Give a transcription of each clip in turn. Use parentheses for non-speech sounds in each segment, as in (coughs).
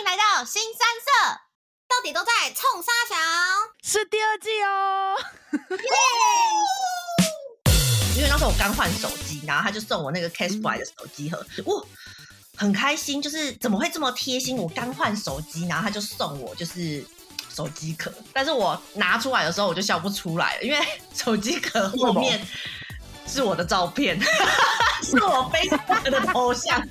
迎来到新三社，到底都在冲沙小？是第二季哦！因为那时候我刚换手机，然后他就送我那个 Cashfly 的手机盒，哇，很开心，就是怎么会这么贴心？我刚换手机，然后他就送我就是手机壳，但是我拿出来的时候我就笑不出来了，因为手机壳后面是我的照片，(laughs) 是我 Facebook 的头像。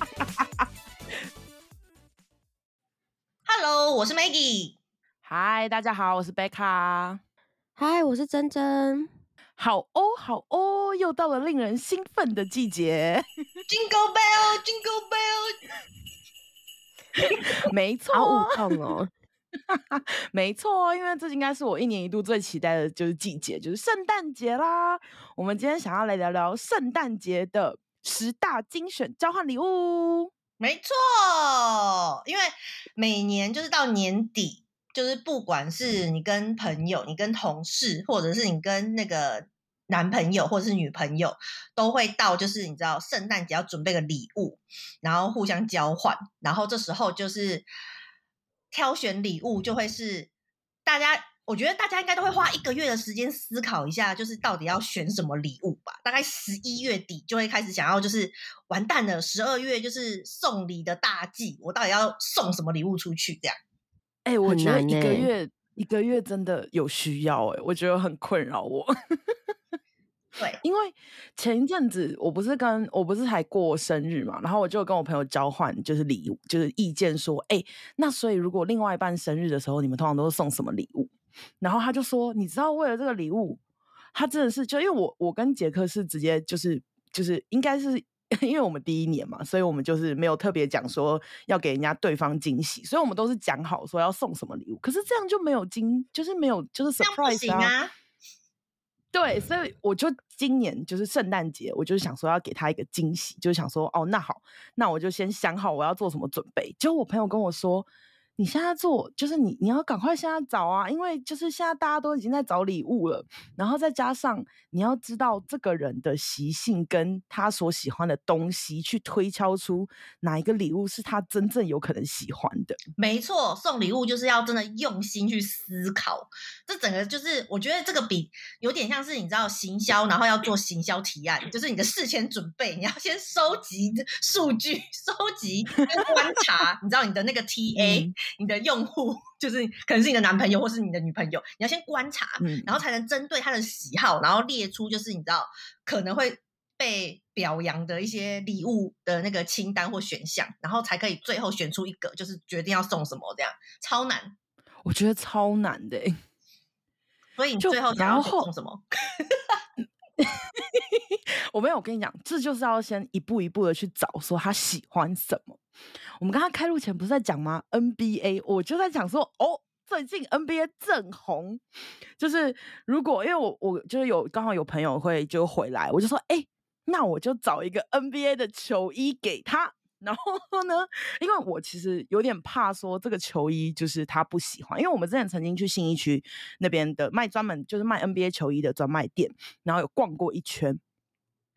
Hello，我是 Maggie。Hi，大家好，我是贝卡。Hi，我是珍珍。好哦，好哦，又到了令人兴奋的季节。(laughs) Jingle bell，Jingle bell。(laughs) 没错，好舞动哦。(laughs) 没错，因为这应该是我一年一度最期待的就是季节，就是圣诞节啦。我们今天想要来聊聊圣诞节的十大精选交换礼物。没错，因为每年就是到年底，就是不管是你跟朋友、你跟同事，或者是你跟那个男朋友或者是女朋友，都会到就是你知道圣诞节要准备个礼物，然后互相交换，然后这时候就是挑选礼物，就会是大家。我觉得大家应该都会花一个月的时间思考一下，就是到底要选什么礼物吧。大概十一月底就会开始想要，就是完蛋了，十二月就是送礼的大季，我到底要送什么礼物出去？这样，哎、欸，我觉得一个月一个月真的有需要、欸，哎，我觉得很困扰我。(laughs) 对，因为前一阵子我不是跟我不是才过生日嘛，然后我就跟我朋友交换就是礼物，就是意见说，哎、欸，那所以如果另外一半生日的时候，你们通常都是送什么礼物？然后他就说：“你知道，为了这个礼物，他真的是就因为我我跟杰克是直接就是就是应该是 (laughs) 因为我们第一年嘛，所以我们就是没有特别讲说要给人家对方惊喜，所以我们都是讲好说要送什么礼物。可是这样就没有惊，就是没有就是 surprise 啊，啊。对，所以我就今年就是圣诞节，我就是想说要给他一个惊喜，就是想说哦，那好，那我就先想好我要做什么准备。结果我朋友跟我说。”你现在做就是你，你要赶快现在找啊，因为就是现在大家都已经在找礼物了，然后再加上你要知道这个人的习性跟他所喜欢的东西，去推敲出哪一个礼物是他真正有可能喜欢的。没错，送礼物就是要真的用心去思考，这整个就是我觉得这个比有点像是你知道行销，然后要做行销提案，就是你的事前准备，你要先收集数据，(laughs) 收集跟观察，你知道你的那个 TA。嗯你的用户就是可能是你的男朋友或是你的女朋友，你要先观察，嗯，然后。才能针对他的喜好，然后列出就是你知道可能会被表扬的一些礼物的那个清单或选项，然后才可以最后选出一个，就是决定要送什么这样，超难，我觉得超难的，所以你最后想要送什么？(laughs) 我没有，跟你讲，这就是要先一步一步的去找，说他喜欢什么。我们刚刚开录前不是在讲吗？NBA，我就在讲说，哦，最近 NBA 正红，就是如果因为我我就是有刚好有朋友会就回来，我就说，哎、那我就找一个 NBA 的球衣给他。然后呢，因为我其实有点怕说这个球衣就是他不喜欢，因为我们之前曾经去信义区那边的卖专门就是卖 NBA 球衣的专卖店，然后有逛过一圈。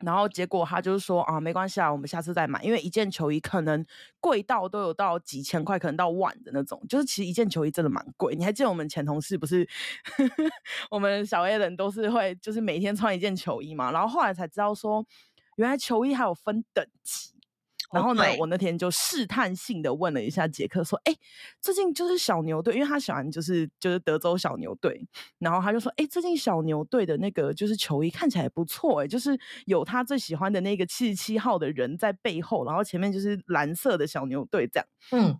然后结果他就是说啊，没关系啊，我们下次再买，因为一件球衣可能贵到都有到几千块，可能到万的那种。就是其实一件球衣真的蛮贵。你还记得我们前同事不是 (laughs) 我们小 A 人都是会就是每天穿一件球衣嘛？然后后来才知道说，原来球衣还有分等级。然后呢，我那天就试探性的问了一下杰克，说：“哎，最近就是小牛队，因为他喜欢就是就是德州小牛队。然后他就说：哎，最近小牛队的那个就是球衣看起来也不错，哎，就是有他最喜欢的那个七十七号的人在背后，然后前面就是蓝色的小牛队这样。嗯，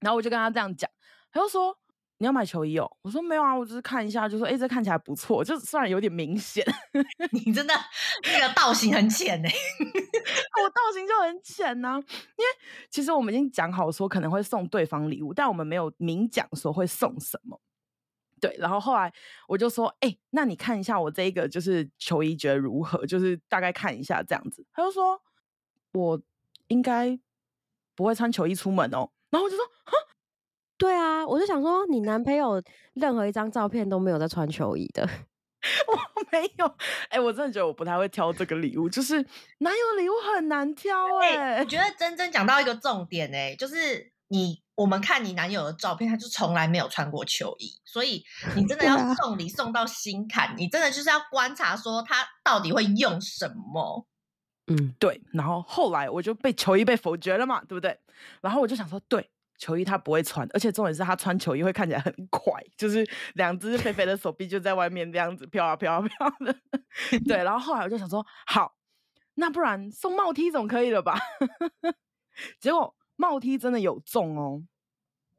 然后我就跟他这样讲，他就说。”你要买球衣哦？我说没有啊，我只是看一下，就说哎，这看起来不错，就虽然有点明显。(laughs) 你真的那个造型很浅呢、欸，我造型就很浅呢、啊。因为其实我们已经讲好说可能会送对方礼物，但我们没有明讲说会送什么。对，然后后来我就说，哎，那你看一下我这一个就是球衣，觉得如何？就是大概看一下这样子。他就说，我应该不会穿球衣出门哦。然后我就说，哈。对啊，我就想说，你男朋友任何一张照片都没有在穿球衣的，(laughs) 我没有。哎、欸，我真的觉得我不太会挑这个礼物，就是男友礼物很难挑哎、欸。我觉得真真讲到一个重点哎、欸，就是你我们看你男友的照片，他就从来没有穿过球衣，所以你真的要送礼送到心坎，你真的就是要观察说他到底会用什么。嗯，对。然后后来我就被球衣被否决了嘛，对不对？然后我就想说，对，球衣他不会穿，而且重点是他穿球衣会看起来很快，就是两只肥肥的手臂就在外面这样子飘啊飘啊飘的。(laughs) 对，然后后来我就想说，好，那不然送帽梯总可以了吧？(laughs) 结果。帽梯真的有中哦，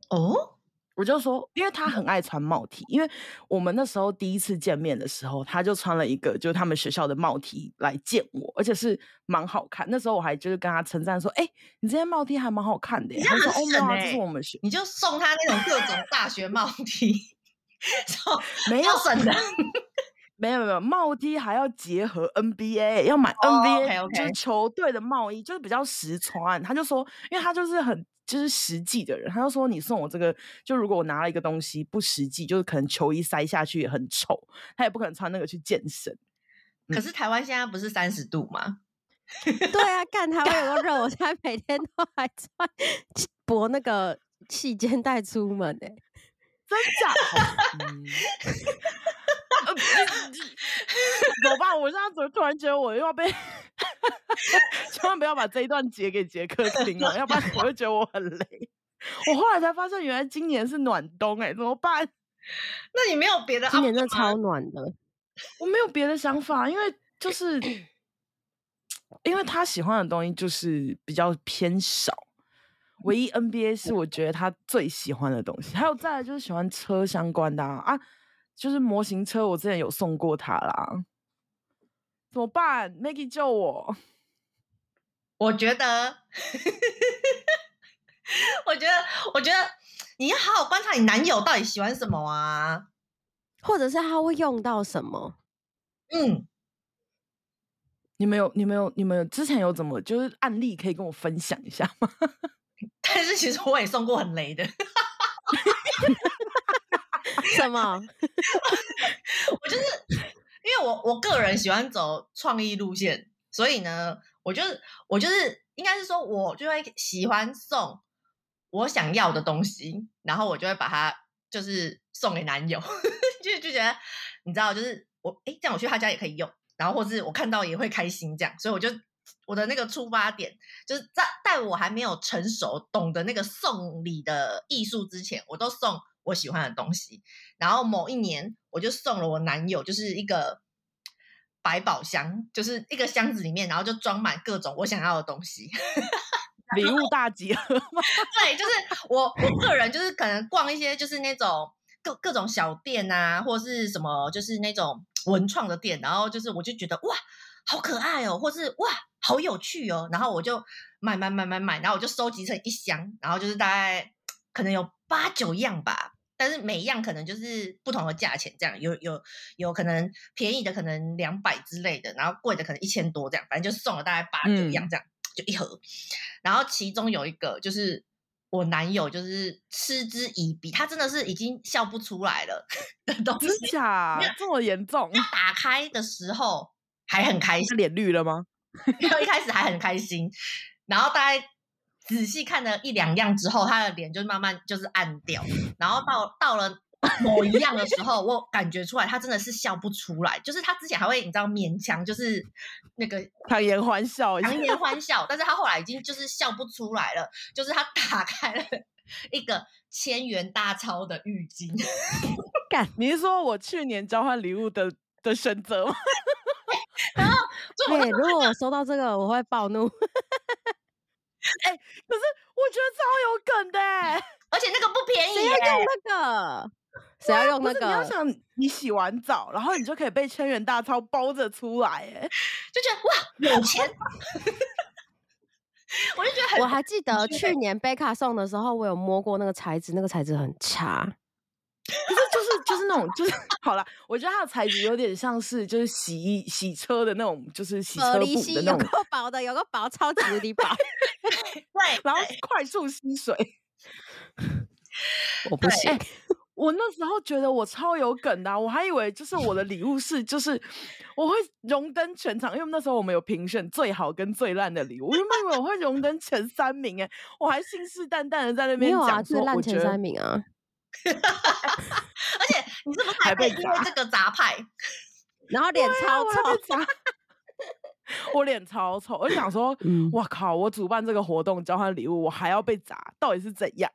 哦，我就说，因为他很爱穿帽 T，因为我们那时候第一次见面的时候，他就穿了一个就是他们学校的帽 T 来见我，而且是蛮好看。那时候我还就是跟他称赞说：“哎、欸，你这件帽 T 还蛮好看的。”他说：“哦，没有啊，这是我们学。”你就送他那种各种大学帽 T，(laughs) 没有省的。没有没有，帽 T 还要结合 NBA，要买 NBA、oh, okay, okay. 就是球队的帽衣，就是比较实穿。他就说，因为他就是很就是实际的人，他就说你送我这个，就如果我拿了一个东西不实际，就是可能球衣塞下去也很丑，他也不可能穿那个去健身。可是台湾现在不是三十度吗？(laughs) 对啊，干台湾有个热，我现在每天都还穿 (laughs) 薄那个细肩带出门呢、欸，真假？嗯怎么办？我现在怎么突然觉得我又要被？(laughs) 千万不要把这一段截给杰克 (laughs) 听哦，要不然我会觉得我很累。我后来才发现，原来今年是暖冬哎，怎么办？(laughs) 那你没有别的？今年真的超暖的。我没有别的想法，因为就是 (coughs) 因为他喜欢的东西就是比较偏少。唯一 NBA 是我觉得他最喜欢的东西，还有再来就是喜欢车相关的啊。啊就是模型车，我之前有送过他啦，怎么办？Maggie 救我！我觉得，我觉得，我觉得你要好好观察你男友到底喜欢什么啊，或者是他会用到什么？嗯，你们有，你们有，你们有之前有怎么就是案例可以跟我分享一下吗？(laughs) 但是其实我也送过很雷的。(laughs) 什么？(laughs) 我就是因为我我个人喜欢走创意路线，所以呢，我就是我就是应该是说，我就会喜欢送我想要的东西，然后我就会把它就是送给男友，(laughs) 就就觉得你知道，就是我哎，这样我去他家也可以用，然后或是我看到也会开心，这样，所以我就我的那个出发点就是在在我还没有成熟懂得那个送礼的艺术之前，我都送。我喜欢的东西，然后某一年我就送了我男友，就是一个百宝箱，就是一个箱子里面，然后就装满各种我想要的东西，(laughs) 礼物大集合。(laughs) 对，就是我我个人就是可能逛一些就是那种各各种小店啊，或是什么就是那种文创的店，然后就是我就觉得哇，好可爱哦，或是哇，好有趣哦，然后我就买买买买买，然后我就收集成一箱，然后就是大概可能有八九样吧。但是每一样可能就是不同的价钱，这样有有有可能便宜的可能两百之类的，然后贵的可能一千多这样，反正就送了大概八九样这样，嗯、就一盒。然后其中有一个就是我男友就是嗤之以鼻，他真的是已经笑不出来了的东西。真假？这么严重？他打开的时候还很开心，脸绿了吗？(laughs) 然后一开始还很开心，然后大概。仔细看了一两样之后，他的脸就慢慢就是暗掉，(laughs) 然后到到了某一样的时候，我感觉出来他真的是笑不出来，就是他之前还会你知道勉强就是那个强颜欢笑，强颜欢笑，但是他后来已经就是笑不出来了，就是他打开了一个千元大钞的浴巾，干，你是说我去年交换礼物的的选择吗？(laughs) 然后对，如果我收到这个，我会暴怒。哎、欸，可是我觉得超有梗的，而且那个不便宜，谁要用那个？谁要用那个？你要想，你洗完澡，然后你就可以被千元大钞包着出来，哎，(laughs) 就觉得哇，有钱！(laughs) 我就觉得很，我还记得去年贝卡送的时候，我有摸过那个材质，那个材质很差。可是就是那种就是 (laughs) 好了，我觉得它的材质有点像是就是洗衣洗车的那种，就是洗车布的那种，有个薄的，有个薄，超级无敌薄，(laughs) 对，然后快速吸水。我不信，我那时候觉得我超有梗的、啊，我还以为就是我的礼物是就是我会荣登全场，因为那时候我们有评选最好跟最烂的礼物，我原本以为我会荣登前三名哎，我还信誓旦旦的在那边讲、啊、最烂前三名啊，(laughs) 而且你是不是还被因为这个砸派，然后脸超臭，啊、我脸超臭，我就想说，(laughs) 嗯、哇靠，我主办这个活动交换礼物，我还要被砸，到底是怎样？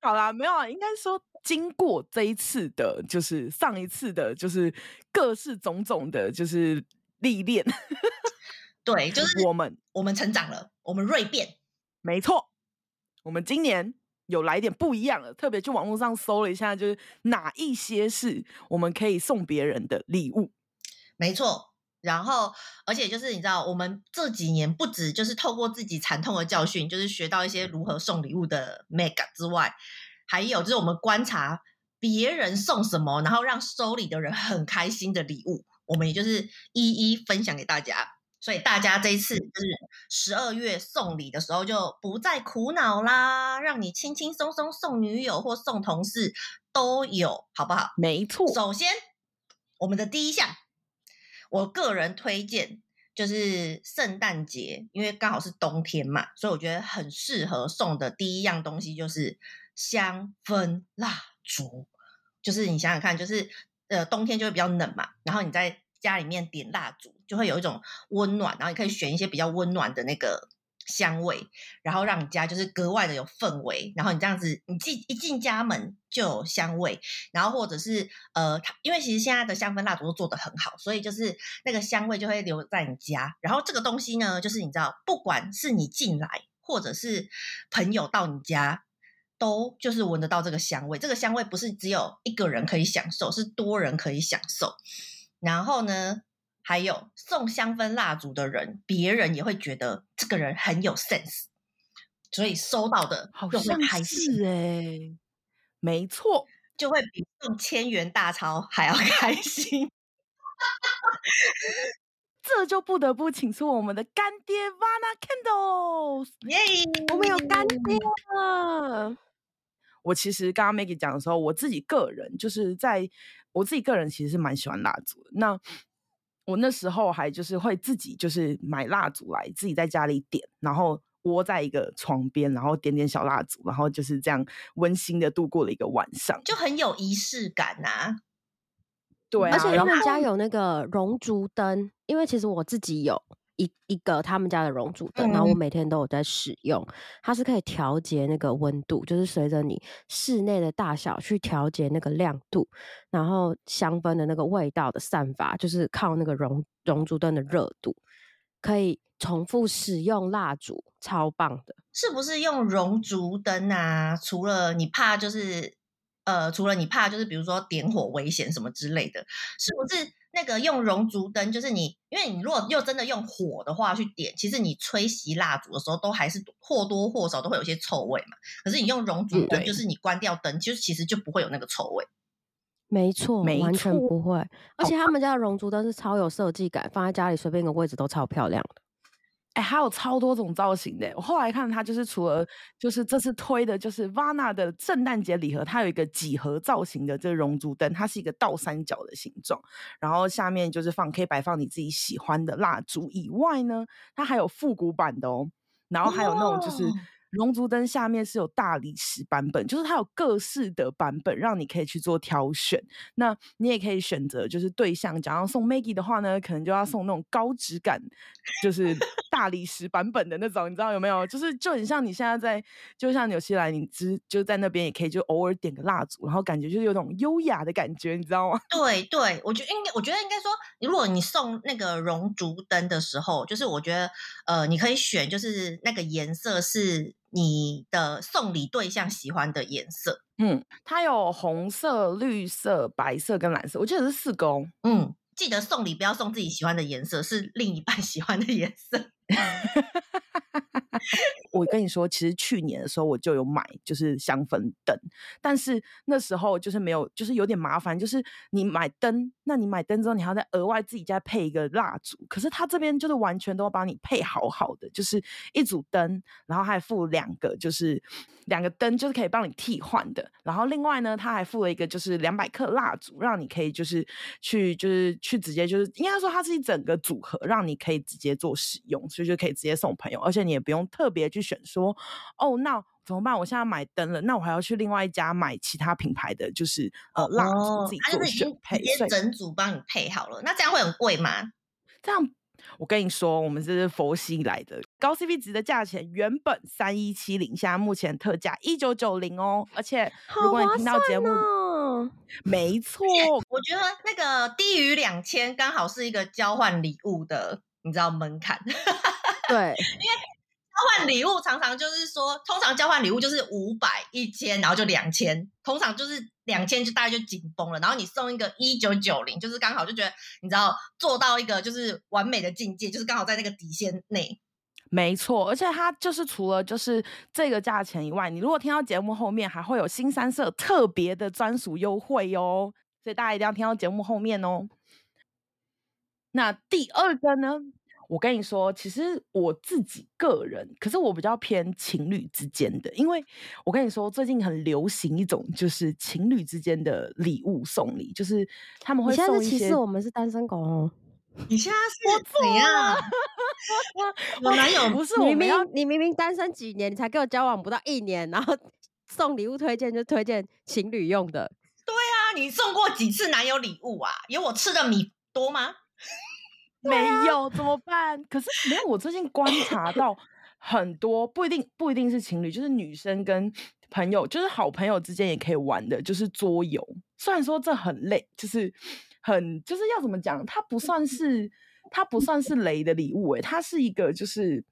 好啦，没有啊，应该说经过这一次的，就是上一次的，就是各式种种的，就是历练。(laughs) 对，就是我们我们成长了，我们锐变。没错，我们今年有来点不一样了，特别去网络上搜了一下，就是哪一些是我们可以送别人的礼物。没错。然后，而且就是你知道，我们这几年不止就是透过自己惨痛的教训，就是学到一些如何送礼物的 mega 之外，还有就是我们观察别人送什么，然后让收礼的人很开心的礼物，我们也就是一一分享给大家。所以大家这一次就是十二月送礼的时候，就不再苦恼啦，让你轻轻松松送女友或送同事都有，好不好？没错。首先，我们的第一项。我个人推荐就是圣诞节，因为刚好是冬天嘛，所以我觉得很适合送的第一样东西就是香氛蜡烛。就是你想想看，就是呃冬天就会比较冷嘛，然后你在家里面点蜡烛，就会有一种温暖，然后你可以选一些比较温暖的那个。香味，然后让你家就是格外的有氛围，然后你这样子，你进一进家门就有香味，然后或者是呃，因为其实现在的香氛蜡烛都做得很好，所以就是那个香味就会留在你家。然后这个东西呢，就是你知道，不管是你进来，或者是朋友到你家，都就是闻得到这个香味。这个香味不是只有一个人可以享受，是多人可以享受。然后呢，还有送香氛蜡烛的人，别人也会觉得这个人很有 sense，所以收到的就会开心哎，没错，就会比送千元大钞还要 (laughs) 开心。这就不得不请出我们的干爹 Vana Candles，耶！Yeah! 我们有干爹了。我其实刚刚 Maggie 讲的时候，我自己个人就是在我自己个人其实是蛮喜欢蜡烛的。那我那时候还就是会自己就是买蜡烛来自己在家里点，然后窝在一个床边，然后点点小蜡烛，然后就是这样温馨的度过了一个晚上，就很有仪式感呐、啊。对、啊，而且他们家有那个熔烛灯，因为其实我自己有。一一个他们家的熔烛灯，然后我每天都有在使用，嗯、它是可以调节那个温度，就是随着你室内的大小去调节那个亮度，然后香氛的那个味道的散发，就是靠那个熔熔烛灯的热度，可以重复使用蜡烛，超棒的。是不是用熔烛灯啊？除了你怕就是呃，除了你怕就是比如说点火危险什么之类的，是不是？那个用熔烛灯，就是你，因为你如果又真的用火的话去点，其实你吹熄蜡烛的时候，都还是或多或少都会有些臭味嘛。可是你用熔烛灯，就是你关掉灯，其实其实就不会有那个臭味。没错，没错，完全不会。而且他们家的熔烛灯是超有设计感，放在家里随便一个位置都超漂亮的。哎，还有超多种造型的。我后来看它，就是除了就是这次推的，就是 Vana 的圣诞节礼盒，它有一个几何造型的这个熔烛灯，它是一个倒三角的形状，然后下面就是放可以摆放你自己喜欢的蜡烛。以外呢，它还有复古版的哦，然后还有那种就是。熔烛灯下面是有大理石版本，就是它有各式的版本，让你可以去做挑选。那你也可以选择，就是对象，假如要送 Maggie 的话呢，可能就要送那种高质感，就是大理石版本的那种，你知道有没有？就是就很像你现在在，就像纽西兰，你只就在那边也可以就偶尔点个蜡烛，然后感觉就是有种优雅的感觉，你知道吗？(laughs) 对对，我觉得应该，我觉得应该说，如果你送那个熔烛灯的时候，就是我觉得呃，你可以选，就是那个颜色是。你的送礼对象喜欢的颜色，嗯，它有红色、绿色、白色跟蓝色，我记得是四个哦。嗯，记得送礼不要送自己喜欢的颜色，是另一半喜欢的颜色。(laughs) 我跟你说，其实去年的时候我就有买，就是香氛灯，但是那时候就是没有，就是有点麻烦，就是你买灯，那你买灯之后，你还要再额外自己再配一个蜡烛，可是他这边就是完全都帮你配好好的，就是一组灯，然后还附两个，就是两个灯，就是可以帮你替换的，然后另外呢，他还附了一个就是两百克蜡烛，让你可以就是去就是去直接就是应该说它是一整个组合，让你可以直接做使用，所以就可以直接送朋友，而且你也不用特别去选说，哦，那怎么办？我现在买灯了，那我还要去另外一家买其他品牌的，就是呃蜡烛自己做选配，直接整组帮你配好了，那这样会很贵吗？这样，我跟你说，我们这是佛系来的，高 CP 值的价钱，原本三一七零，现在目前特价一九九零哦，而且如果你听到节目，哦、没错，(laughs) 我觉得那个低于两千，刚好是一个交换礼物的，你知道门槛，(laughs) 对，因为。交换礼物常常就是说，通常交换礼物就是五百、一千，然后就两千，通常就是两千就大概就紧绷了。然后你送一个一九九零，就是刚好就觉得你知道做到一个就是完美的境界，就是刚好在那个底线内。没错，而且它就是除了就是这个价钱以外，你如果听到节目后面还会有新三色特别的专属优惠哦，所以大家一定要听到节目后面哦。那第二个呢？我跟你说，其实我自己个人，可是我比较偏情侣之间的，因为我跟你说，最近很流行一种就是情侣之间的礼物送礼，就是他们会送一些。其实我们是单身狗哦。你现在是怎样？我男友 (laughs) 不是我明明你明明单身几年，你才跟我交往不到一年，然后 (laughs) 送礼物推荐就推荐情侣用的。对啊，你送过几次男友礼物啊？有我吃的米多吗？没有怎么办？可是没有。我最近观察到很多不一定不一定是情侣，就是女生跟朋友，就是好朋友之间也可以玩的，就是桌游。虽然说这很累，就是很就是要怎么讲？它不算是它不算是雷的礼物，诶，它是一个就是，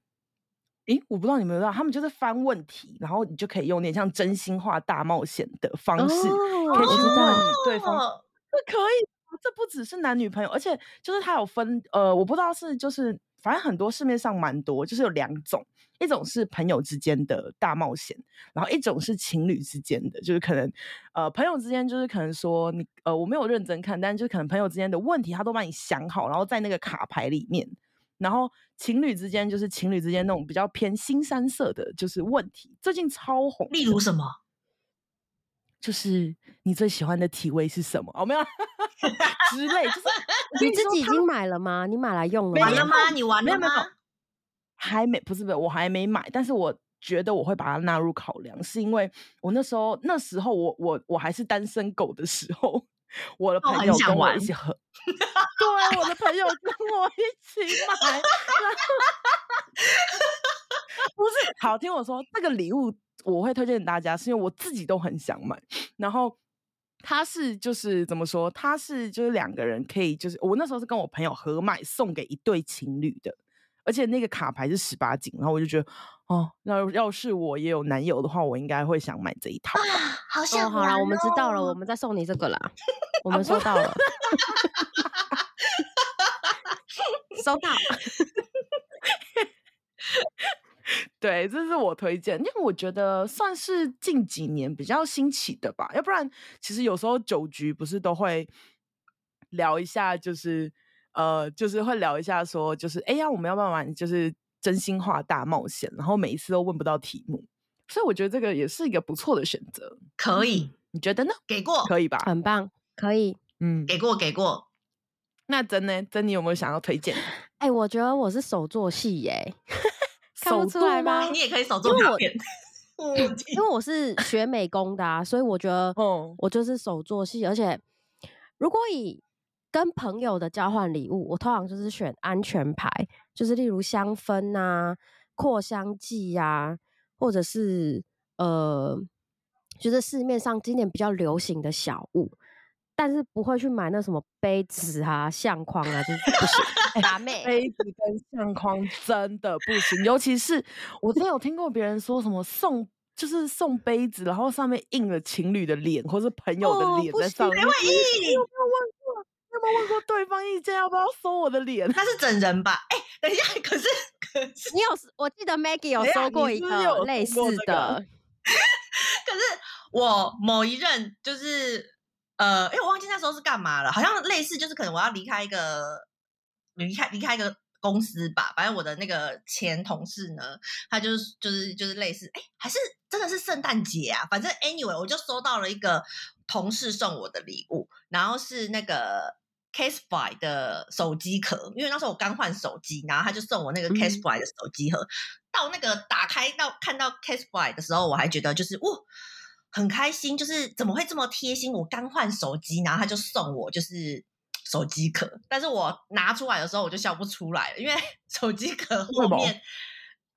诶，我不知道你们知道，他们就是翻问题，然后你就可以用点像真心话大冒险的方式，可以去问你对方，这可以。这不只是男女朋友，而且就是他有分，呃，我不知道是就是，反正很多市面上蛮多，就是有两种，一种是朋友之间的大冒险，然后一种是情侣之间的，就是可能，呃，朋友之间就是可能说你，呃，我没有认真看，但就可能朋友之间的问题他都帮你想好，然后在那个卡牌里面，然后情侣之间就是情侣之间那种比较偏新三色的，就是问题，最近超红，例如什么？就是你最喜欢的体味是什么？哦，没有 (laughs) 之类，就是 (laughs) 你自己已经买了吗？你买来用了？完了吗？你玩了吗？还没，不是不是，我还没买。但是我觉得我会把它纳入考量，是因为我那时候那时候我我我还是单身狗的时候，我的朋友跟我一起喝，对，我的朋友跟我一起买，(laughs) 不是，好，听我说这个礼物。我会推荐给大家，是因为我自己都很想买。然后他是就是怎么说？他是就是两个人可以，就是我那时候是跟我朋友合买送给一对情侣的，而且那个卡牌是十八禁。然后我就觉得，哦，要要是我也有男友的话，我应该会想买这一套。好想、哦、好啦，我们知道了，我们再送你这个啦。(laughs) 我们收到了，(laughs) 收到。(laughs) 对，这是我推荐，因为我觉得算是近几年比较兴起的吧。要不然，其实有时候酒局不是都会聊一下，就是呃，就是会聊一下说，就是哎呀，我们要不要玩，就是真心话大冒险，然后每一次都问不到题目，所以我觉得这个也是一个不错的选择。可以，你觉得呢？给过，可以吧？很棒，可以。嗯，给过，给过。那真呢？真你有没有想要推荐？(laughs) 哎，我觉得我是手作系耶。看不出来吗？你也可以手做卡片。(laughs) 因为我是学美工的啊，所以我觉得，我就是手做戏。而且，如果以跟朋友的交换礼物，我通常就是选安全牌，就是例如香氛啊、扩香剂啊，或者是呃，就是市面上今年比较流行的小物。但是不会去买那什么杯子啊、相框啊，就是不行。(laughs) 打妹杯子跟相框真的不行，尤其是我真的有听过别人说什么送，就是送杯子，然后上面印了情侣的脸或是朋友的脸在上面。没有没有问过？有没有问过对方意见？要不要收我的脸？他是整人吧？哎、欸，等一下，可是可是你有，我记得 Maggie 有收过一个类似的。(laughs) 可是我某一任就是呃，因为我忘记那时候是干嘛了，好像类似就是可能我要离开一个离开离开一个公司吧。反正我的那个前同事呢，他就是就是就是类似，哎，还是真的是圣诞节啊。反正 anyway，我就收到了一个同事送我的礼物，然后是那个 Casebuy 的手机壳，因为那时候我刚换手机，然后他就送我那个 Casebuy 的手机壳。嗯到那个打开到看到 Casebuy 的时候，我还觉得就是哇，很开心，就是怎么会这么贴心？我刚换手机，然后他就送我就是手机壳，但是我拿出来的时候我就笑不出来了，因为 (laughs) 手机壳后面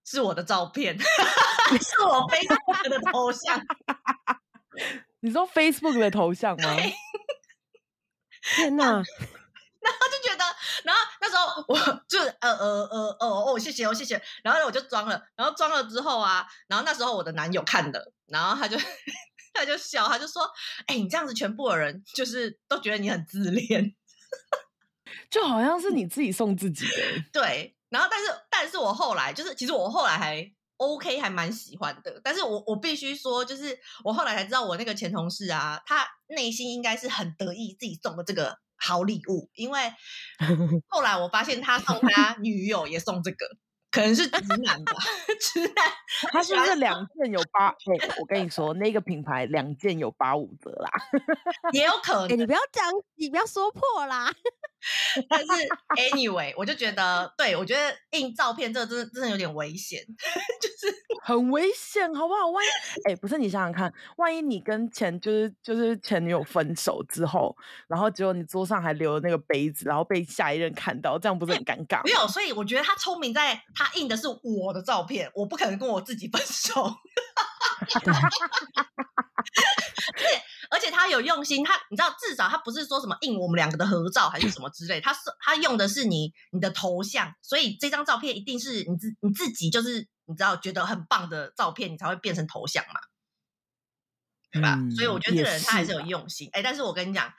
是我的照片，(laughs) 是我 Facebook 的头像。(laughs) 你说 Facebook 的头像吗？天哪！然后就觉得，然后那时候我就呃呃呃呃哦，谢谢哦谢谢，然后我就装了，然后装了之后啊，然后那时候我的男友看了，然后他就他就笑，他就说：“哎，你这样子，全部的人就是都觉得你很自恋，(laughs) 就好像是你自己送自己的。”对，然后但是但是我后来就是，其实我后来还 OK，还蛮喜欢的，但是我我必须说，就是我后来才知道，我那个前同事啊，他内心应该是很得意自己送的这个。好礼物，因为 (laughs) 后来我发现他送他女友也送这个，可能是直男吧，(laughs) 直男。他是不是两件有八？欸、我跟你说，那个品牌两件有八五折啦，也有可能。欸、你不要讲，你不要说破啦。但是 (laughs) anyway，我就觉得，对，我觉得印照片这个真的真的有点危险，(laughs) 就是很危险，好不好？万一哎、欸，不是你想想看，万一你跟前就是就是前女友分手之后，然后结果你桌上还留了那个杯子，然后被下一任看到，这样不是很尴尬？没有，所以我觉得他聪明在，他印的是我的照片，我不可能跟我自己分手。(laughs) 而且他有用心，他你知道，至少他不是说什么印我们两个的合照还是什么之类，他是他用的是你你的头像，所以这张照片一定是你自你自己就是你知道觉得很棒的照片，你才会变成头像嘛，对吧？嗯、所以我觉得这个人他还是有用心。哎，但是我跟你讲，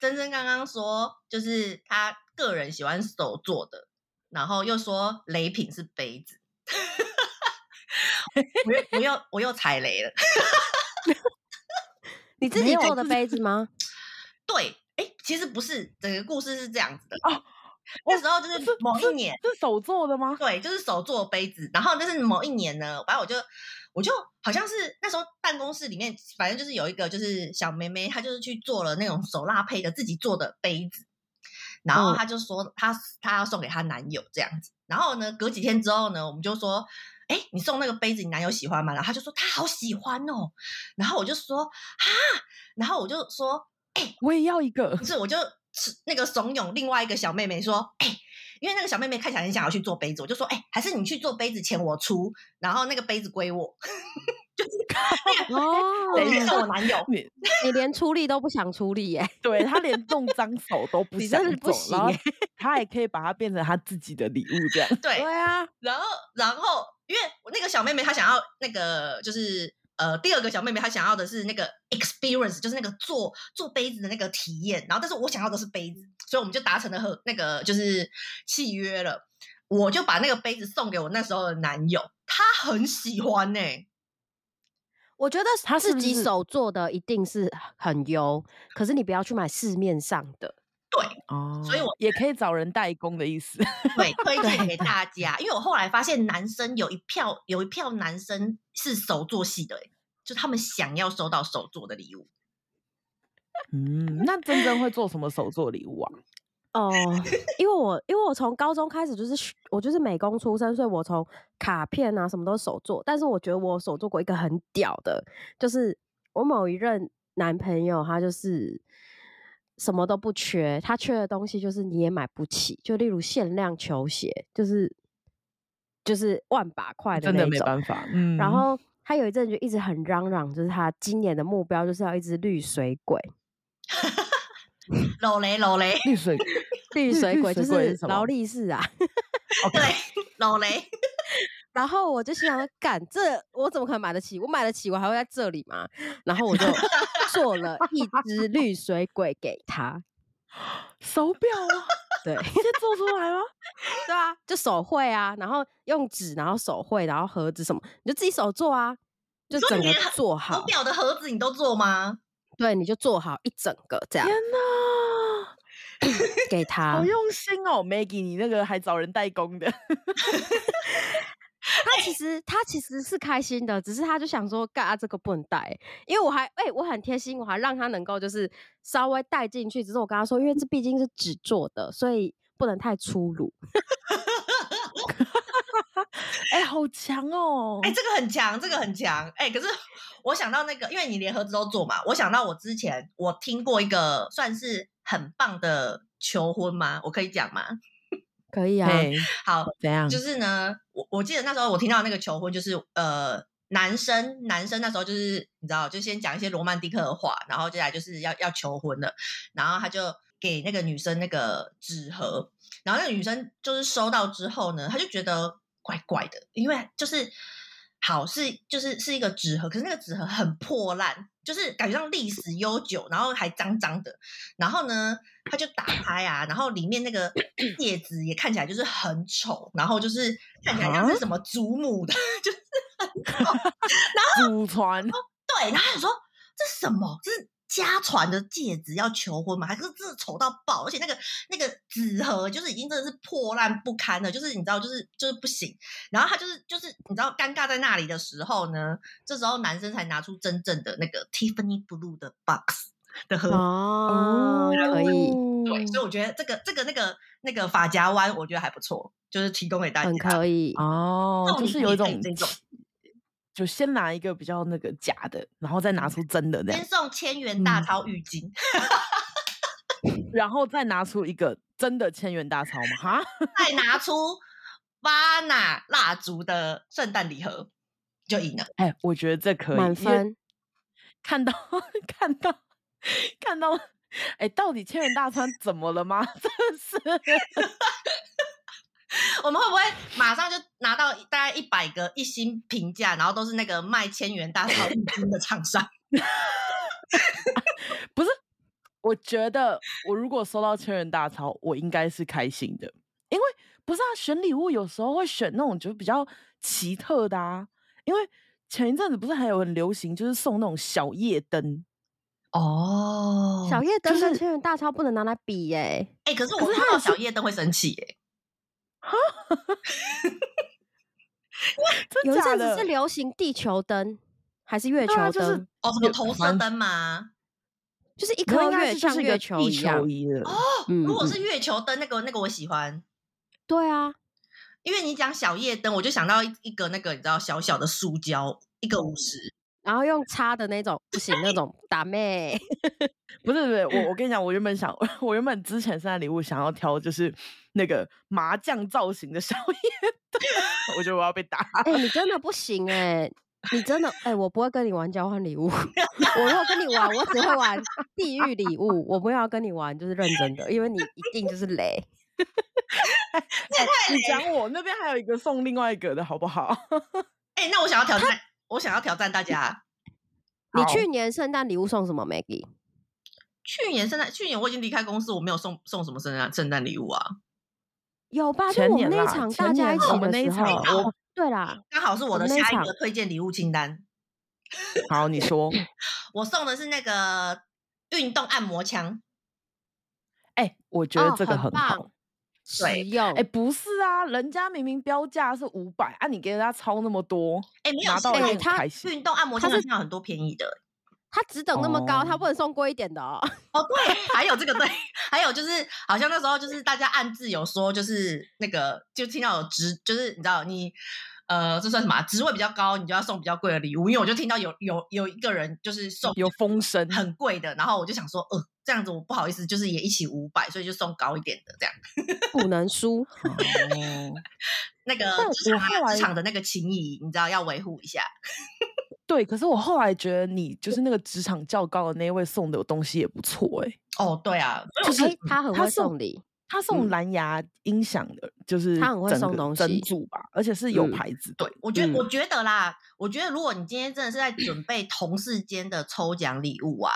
珍珍刚刚说就是他个人喜欢手做的，然后又说雷品是杯子，(laughs) 我又我又我又踩雷了。(laughs) 你自己做的杯子吗？(laughs) 对，哎、欸，其实不是，整个故事是这样子的哦。那时候就是某一年是，是手做的吗？对，就是手做的杯子。然后就是某一年呢，反正我就我就好像是那时候办公室里面，反正就是有一个就是小妹妹，她就是去做了那种手拉胚的自己做的杯子。然后她就说她她要送给她男友这样子。然后呢，隔几天之后呢，我们就说。哎，你送那个杯子，你男友喜欢吗？然后他就说他好喜欢哦。然后我就说啊，然后我就说，哎，我也要一个。不是，我就那个怂恿另外一个小妹妹说，哎，因为那个小妹妹看起来很想要去做杯子，我就说，哎，还是你去做杯子，钱我出，然后那个杯子归我。就是哦，等于是我男友，你 (laughs) 你连出力都不想出力耶？对，他连 (laughs) 动脏手都不想做，不行，他也可以把它变成他自己的礼物这样。(laughs) 对对啊，然后然后。因为那个小妹妹她想要那个，就是呃，第二个小妹妹她想要的是那个 experience，就是那个做做杯子的那个体验。然后，但是我想要的是杯子，所以我们就达成了和那个就是契约了。我就把那个杯子送给我那时候的男友，他很喜欢呢、欸。我觉得他自己手做的一定是很优，可是你不要去买市面上的。对，哦，所以我也可以找人代工的意思。对，推 (laughs) 荐给大家，因为我后来发现男生有一票，有一票男生是手作系的，就他们想要收到手作的礼物。(laughs) 嗯，那珍珍会做什么手作礼物啊？(laughs) 哦，因为我因为我从高中开始就是我就是美工出身，所以我从卡片啊什么都手做。但是我觉得我手做过一个很屌的，就是我某一任男朋友，他就是。什么都不缺，他缺的东西就是你也买不起，就例如限量球鞋，就是就是万把块的那种，真的没办法。嗯，然后他有一阵就一直很嚷嚷，就是他今年的目标就是要一只绿水鬼。老 (laughs) 雷老雷，(laughs) 绿水绿水鬼就是劳力士啊。对，(laughs) 老雷。然后我就心想说，干这我怎么可能买得起？我买得起，我还会在这里吗？然后我就做了一只绿水鬼给他，(laughs) 手表啊，对，直接做出来吗？(laughs) 对啊，就手绘啊，然后用纸，然后手绘，然后盒子什么，你就自己手做啊，就整个做好。手表的盒子你都做吗？对，你就做好一整个这样。天哪，给他好用心哦，Maggie，你那个还找人代工的。(laughs) 他其实他其实是开心的，只是他就想说，干啊，这个不能带，因为我还哎、欸，我很贴心，我还让他能够就是稍微带进去。只是我跟他说，因为这毕竟是纸做的，所以不能太粗鲁。(laughs) 哎、欸，好强哦！哎、欸，这个很强，这个很强。哎、欸，可是我想到那个，因为你连盒子都做嘛，我想到我之前我听过一个算是很棒的求婚吗？我可以讲吗？可以啊。好，怎样？就是呢，我我记得那时候我听到那个求婚，就是呃，男生男生那时候就是你知道，就先讲一些罗曼蒂克的话，然后接下来就是要要求婚了，然后他就给那个女生那个纸盒，然后那个女生就是收到之后呢，他就觉得。怪怪的，因为就是好是就是是一个纸盒，可是那个纸盒很破烂，就是感觉上历史悠久，然后还脏脏的。然后呢，他就打开啊，然后里面那个 (clears throat) 叶子也看起来就是很丑，然后就是看起来像是什么祖母的，啊、(laughs) 就是很丑。(laughs) 然后祖传对，然后他说这是什么？这是。家传的戒指要求婚嘛？还是真的丑到爆？而且那个那个纸盒就是已经真的是破烂不堪了，就是你知道，就是就是不行。然后他就是就是你知道尴尬在那里的时候呢，这时候男生才拿出真正的那个 Tiffany Blue 的 box 的盒子哦，可以。对，所以我觉得这个这个那个那个发夹弯，我觉得还不错，就是提供给大家。很可以哦，就是有一种这种。就先拿一个比较那个假的，然后再拿出真的这样。先送千元大钞浴巾，嗯、(laughs) 然后再拿出一个真的千元大钞吗？哈，(laughs) 再拿出巴拿蜡烛的圣诞礼盒就赢了。哎，我觉得这可以。满分。(laughs) 看到看到看到，哎，到底千元大钞怎么了吗？真是。(laughs) 我们会不会马上就拿到大概一百个一星评价，然后都是那个卖千元大钞浴巾的厂商？(laughs) 不是，我觉得我如果收到千元大钞，我应该是开心的，因为不是啊，选礼物有时候会选那种就比较奇特的啊。因为前一阵子不是还有很流行，就是送那种小夜灯哦，小夜灯跟千元大钞不能拿来比耶、欸。哎、就是欸，可是我看到小夜灯会生气耶、欸。(laughs) 哈，有一阵子是流行地球灯还是月球灯？啊就是、哦，什么投射灯吗？就是一颗月像月球一样哦。如果是月球灯，那个那个我喜欢。对啊，因为你讲小夜灯，我就想到一个那个你知道小小的塑胶，一个五十。然后用叉的那种不行，那种 (laughs) 打妹不是不是，我我跟你讲，我原本想，(laughs) 我原本之前圣诞礼物想要挑就是那个麻将造型的小夜灯，(laughs) 我觉得我要被打。哎、欸，你真的不行哎、欸，你真的哎、欸，我不会跟你玩交换礼物，我如果跟你玩，我只会玩地狱礼物，我不要跟你玩就是认真的，因为你一定就是雷。你讲我那边还有一个送另外一个的好不好？哎、欸，那我想要挑战。我想要挑战大家。(laughs) 你去年圣诞礼物送什么，Maggie？去年圣诞，去年我已经离开公司，我没有送送什么圣诞圣诞礼物啊。有吧？就我们那一场大家一起的时候，我对啦，刚好是我的下一个推荐礼物清单。(laughs) 好，你说。我送的是那个运动按摩枪。哎、欸，我觉得这个很好。哦实用哎、欸，不是啊，人家明明标价是五百啊，你给人家超那么多，哎、欸，没有，拿到运动按摩。枪有很多便宜的，他只等那么高，他不能送贵一点的哦。哦，对，还有这个对，还有就是好像那时候就是大家暗自有说，就是那个就听到有直，就是你知道你呃，这算什么、啊？职位比较高，你就要送比较贵的礼物，因为我就听到有有有一个人就是送有风声很贵的，然后我就想说，呃。这样子我不好意思，就是也一起五百，所以就送高一点的这样，(laughs) 不能输。那个职场职场的那个情谊，你知道要维护一下。(laughs) 对，可是我后来觉得你就是那个职场较高的那位送的东西也不错哎、欸。哦，对啊，就是他很会送礼，他送蓝牙音响的，嗯、就是他很会送东西，整组吧，而且是有牌子。对，我觉得、嗯、我觉得啦，我觉得如果你今天真的是在准备同事间的抽奖礼物啊。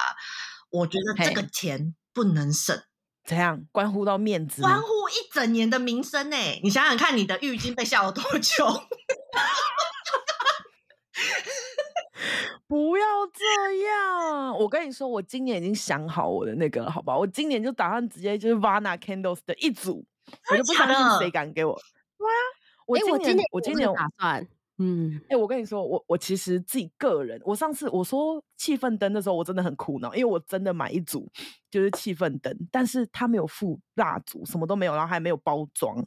我觉得这个钱不能省，怎样？关乎到面子？关乎一整年的名声呢？你想想看，你的浴巾被笑了多久？(laughs) 不要这样！我跟你说，我今年已经想好我的那个了，好不好？我今年就打算直接就是 Vana Candles 的一组，我就不相信谁敢给我。对啊，我今年、欸、我今年打算，嗯，哎、欸，我跟你说，我我其实自己个人，我上次我说气氛灯的时候，我真的很苦恼，因为我真的买一组就是气氛灯，但是它没有附蜡烛，什么都没有，然后还没有包装。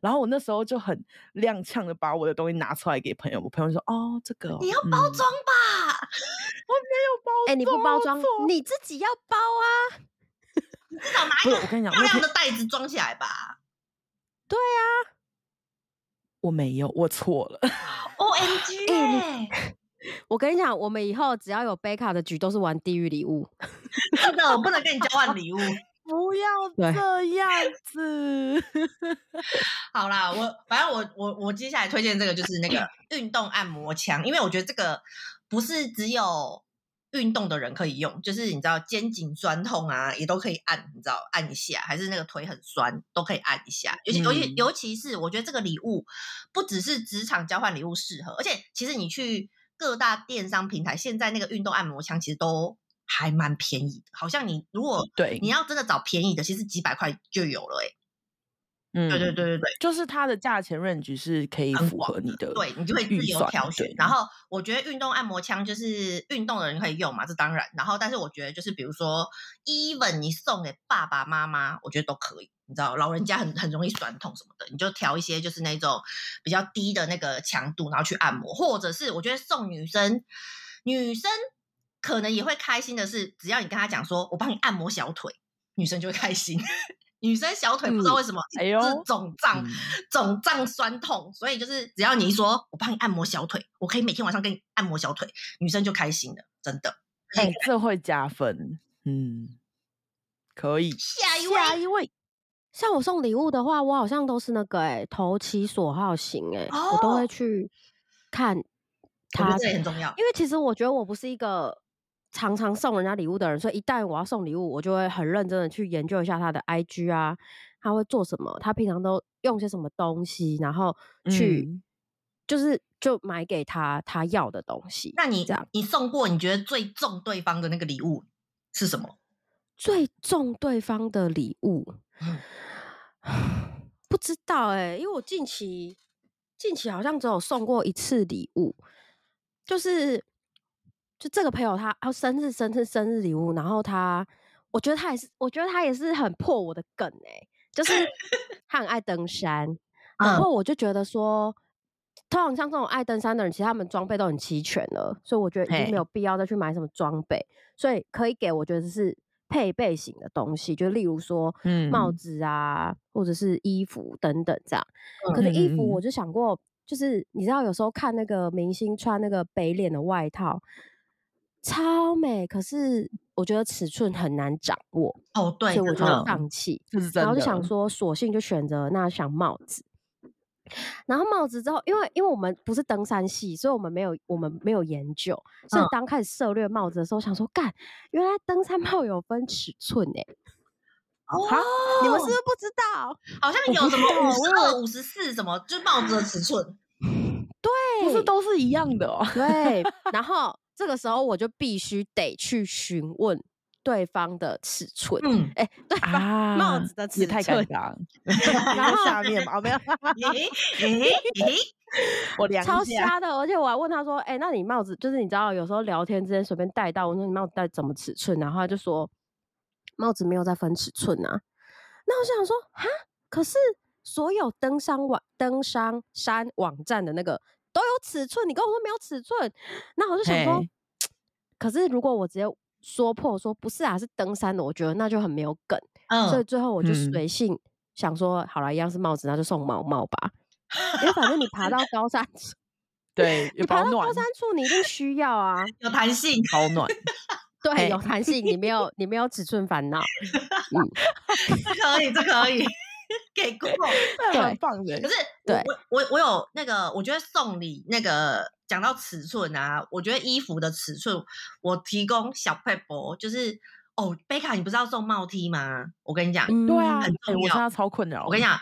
然后我那时候就很踉跄的把我的东西拿出来给朋友，我朋友说：“哦，这个你要包装吧？嗯、我没有包装，哎、欸，你不包装，你自己要包啊！(laughs) 至少拿一个我跟你讲漂亮的袋子装起来吧。对啊，我没有，我错了。(laughs) O M G！哎，(laughs) 我跟你讲，我们以后只要有贝卡的局，都是玩地狱礼物。真的，我不能跟你交换礼物。不要这样子。好啦，我反正我我我接下来推荐这个就是那个运动按摩枪，因为我觉得这个不是只有运动的人可以用，就是你知道肩颈酸痛啊，也都可以按，你知道按一下，还是那个腿很酸都可以按一下。尤其尤其尤其是我觉得这个礼物不只是职场交换礼物适合，而且其实你去各大电商平台，现在那个运动按摩枪其实都。还蛮便宜的，好像你如果对你要真的找便宜的，其实几百块就有了哎、欸。嗯，对对对对对，就是它的价钱 range 是可以符合你的，对你就会自由挑选。然后我觉得运动按摩枪就是运动的人可以用嘛，这当然。然后但是我觉得就是比如说，even 你送给爸爸妈妈，我觉得都可以。你知道老人家很很容易酸痛什么的，你就调一些就是那种比较低的那个强度，然后去按摩，或者是我觉得送女生女生。可能也会开心的是，只要你跟她讲说，我帮你按摩小腿，女生就会开心。女生小腿不知道为什么，哎呦，肿胀、肿胀、酸痛，所以就是只要你一说，我帮你按摩小腿，我可以每天晚上给你按摩小腿，女生就开心了，真的。哎、欸，这会加分，嗯，可以。下一位，下一位，像我送礼物的话，我好像都是那个哎、欸，投其所好型哎、欸哦，我都会去看他，这也很重要，因为其实我觉得我不是一个。常常送人家礼物的人，所以一旦我要送礼物，我就会很认真的去研究一下他的 IG 啊，他会做什么，他平常都用些什么东西，然后去、嗯、就是就买给他他要的东西。那你这样，你送过你觉得最中对方的那个礼物是什么？最中对方的礼物，嗯、不知道哎、欸，因为我近期近期好像只有送过一次礼物，就是。就这个朋友他，他生日生日生日礼物，然后他，我觉得他也是，我觉得他也是很破我的梗哎、欸，就是 (laughs) 他很爱登山，然后我就觉得说，通常像这种爱登山的人，其实他们装备都很齐全了，所以我觉得已经没有必要再去买什么装备，所以可以给我觉得是配备型的东西，就例如说，帽子啊，或者是衣服等等这样。可是衣服我就想过，就是你知道有时候看那个明星穿那个北脸的外套。超美，可是我觉得尺寸很难掌握哦，对，所以我就放弃，然后就想说，索性就选择那想帽子。然后帽子之后，因为因为我们不是登山系，所以我们没有我们没有研究，所以当开始涉猎帽子的时候，想说，干，原来登山帽有分尺寸哎、欸！哦，你们是不是不知道？好像有什么五十二、五十四什么，就是帽子的尺寸，对，不是都是一样的哦。对，(laughs) 然后。这个时候我就必须得去询问对方的尺寸，嗯，哎、欸，对方、啊、帽子的尺寸太尴尬，(laughs) 然 (laughs) 后下面嘛，没有，(laughs) 我量超瞎的，而且我还问他说，哎、欸，那你帽子就是你知道有时候聊天之间随便带到，我说你帽子戴怎么尺寸，然后他就说帽子没有在分尺寸啊，那我想说哈，可是所有登山网登山山网站的那个。都有尺寸，你跟我说没有尺寸，那我就想说，可是如果我直接说破说不是啊，是登山的，我觉得那就很没有梗，嗯、所以最后我就随性想说，嗯、好了，一样是帽子，那就送毛毛吧，因为反正你爬到高山 (laughs) 处，(laughs) 对，你爬到高山。处你一定需要啊，(laughs) 有弹性，保暖，对，有弹性，你没有你没有尺寸烦恼，嗯，这可以，这可以。(laughs) 给过，(laughs) 对，很棒的。可是我，对，我我我有那个，我觉得送礼那个讲到尺寸啊，我觉得衣服的尺寸，我提供小配博，就是哦，贝卡，你不是要送帽 T 吗？我跟你讲，嗯对啊，很重要欸我现在超困扰。我跟你讲。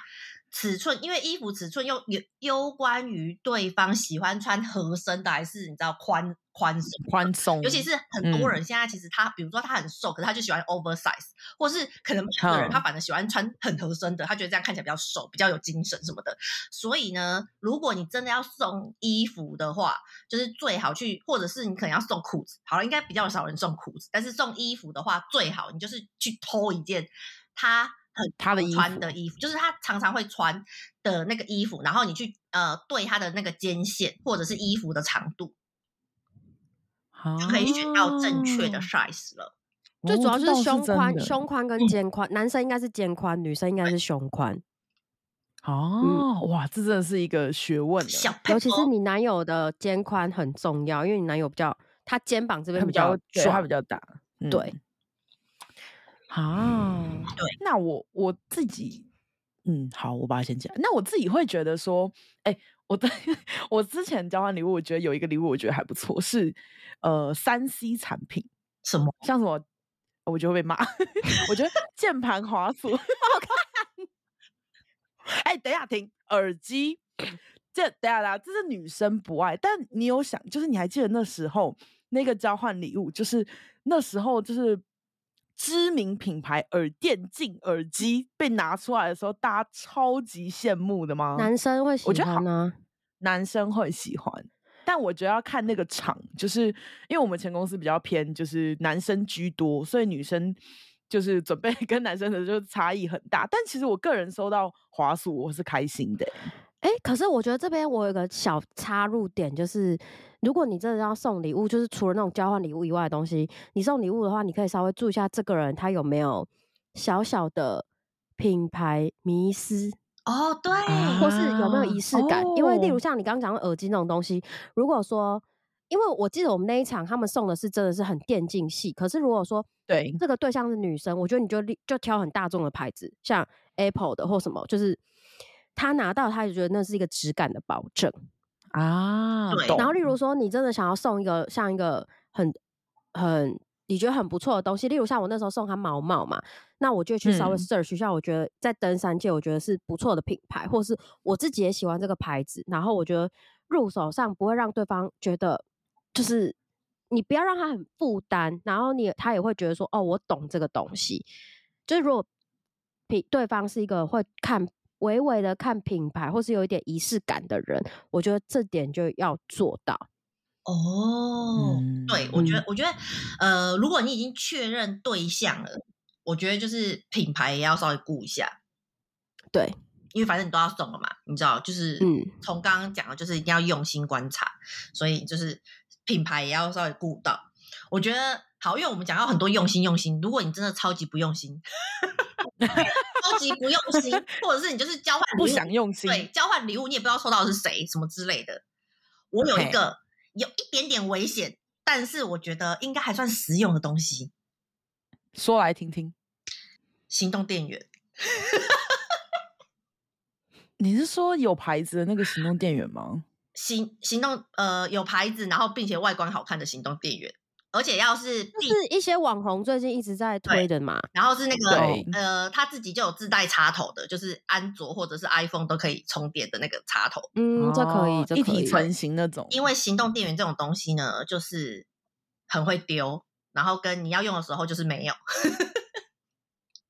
尺寸，因为衣服尺寸又有攸关于对方喜欢穿合身的还是你知道宽宽松宽松，尤其是很多人现在其实他，嗯、比如说他很瘦，可是他就喜欢 oversize，或是可能有的人他反而喜欢穿很合身的，他觉得这样看起来比较瘦，比较有精神什么的。所以呢，如果你真的要送衣服的话，就是最好去，或者是你可能要送裤子。好了，应该比较少人送裤子，但是送衣服的话，最好你就是去偷一件他。他的穿的衣服，就是他常常会穿的那个衣服，然后你去呃对他的那个肩线或者是衣服的长度，啊、就可以选到正确的 size 了。最主要就是胸宽、哦、胸宽跟肩宽，嗯、男生应该是肩宽，女生应该是胸宽。哦，嗯、哇，这真的是一个学问。尤其是你男友的肩宽很重要，因为你男友比较，他肩膀这边比较对，他比较大，嗯、对。啊，对，那我我自己，嗯，好，我把它先讲。那我自己会觉得说，哎、欸，我的 (laughs) 我之前交换礼物，我觉得有一个礼物我觉得还不错，是呃三 C 产品，什么像什么，我就会被骂。(laughs) 我觉得键盘滑鼠好看。哎、欸，等一下停，耳机，这等下啦，这是女生不爱，但你有想，就是你还记得那时候那个交换礼物，就是那时候就是。知名品牌耳电竞耳机被拿出来的时候，大家超级羡慕的吗？男生会喜欢呢？我觉得好，男生会喜欢，但我觉得要看那个场，就是因为我们前公司比较偏，就是男生居多，所以女生就是准备 (laughs) 跟男生的就差异很大。但其实我个人收到滑鼠，我是开心的。哎、欸，可是我觉得这边我有个小插入点，就是如果你真的要送礼物，就是除了那种交换礼物以外的东西，你送礼物的话，你可以稍微注意一下这个人他有没有小小的品牌迷失哦，对，或是有没有仪式感。哦、因为例如像你刚刚讲的耳机那种东西，如果说，因为我记得我们那一场他们送的是真的是很电竞系，可是如果说对这个对象是女生，我觉得你就就挑很大众的牌子，像 Apple 的或什么，就是。他拿到，他就觉得那是一个质感的保证啊。对。然后，例如说，你真的想要送一个像一个很很你觉得很不错的东西，例如像我那时候送他毛毛嘛，那我就去稍微 search 一下，我觉得在登山界，我觉得是不错的品牌，或是我自己也喜欢这个牌子。然后我觉得入手上不会让对方觉得，就是你不要让他很负担，然后你他也会觉得说，哦，我懂这个东西。就是如果比对方是一个会看。微微的看品牌，或是有一点仪式感的人，我觉得这点就要做到。哦，嗯、对，我觉得，我觉得，呃，如果你已经确认对象了，我觉得就是品牌也要稍微顾一下。对，因为反正你都要送了嘛，你知道，就是嗯，从刚刚讲的，就是一定要用心观察，所以就是品牌也要稍微顾到。我觉得好，因为我们讲到很多用心用心，如果你真的超级不用心。(laughs) 超级不用心，或者是你就是交换，不想用心，对，交换礼物你也不知道收到的是谁，什么之类的。我有一个有一点点危险，但是我觉得应该还算实用的东西，说来听听。行动电源，(laughs) 你是说有牌子的那个行动电源吗？行行动呃有牌子，然后并且外观好看的行动电源。而且要是就是一些网红最近一直在推的嘛，然后是那个呃，他自己就有自带插头的，就是安卓或者是 iPhone 都可以充电的那个插头。嗯，这可以，这可以，一体成型那种。因为行动电源这种东西呢，就是很会丢，然后跟你要用的时候就是没有。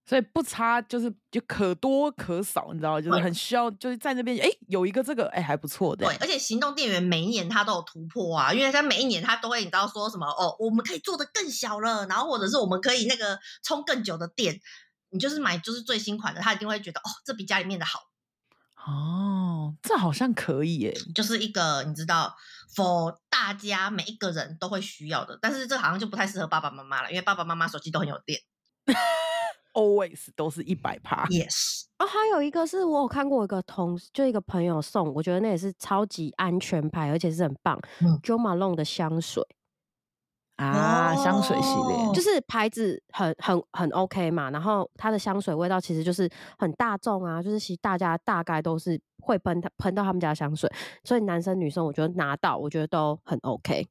所以不差就是就可多可少，你知道，就是很需要，就是在那边哎、欸、有一个这个哎、欸、还不错的。对，而且行动电源每一年它都有突破啊，因为它每一年它都会你知道说什么哦，我们可以做的更小了，然后或者是我们可以那个充更久的电，你就是买就是最新款的，他一定会觉得哦，这比家里面的好。哦，这好像可以耶，就是一个你知道，for 大家每一个人都会需要的，但是这好像就不太适合爸爸妈妈了，因为爸爸妈妈手机都很有电。Always 都是一百趴，Yes。哦，还有一个是我有看过一个同事，就一个朋友送，我觉得那也是超级安全牌，而且是很棒。嗯，Jo Malone 的香水啊，哦、香水系列就是牌子很很很 OK 嘛，然后它的香水味道其实就是很大众啊，就是其实大家大概都是会喷它喷到他们家的香水，所以男生女生我觉得拿到我觉得都很 OK。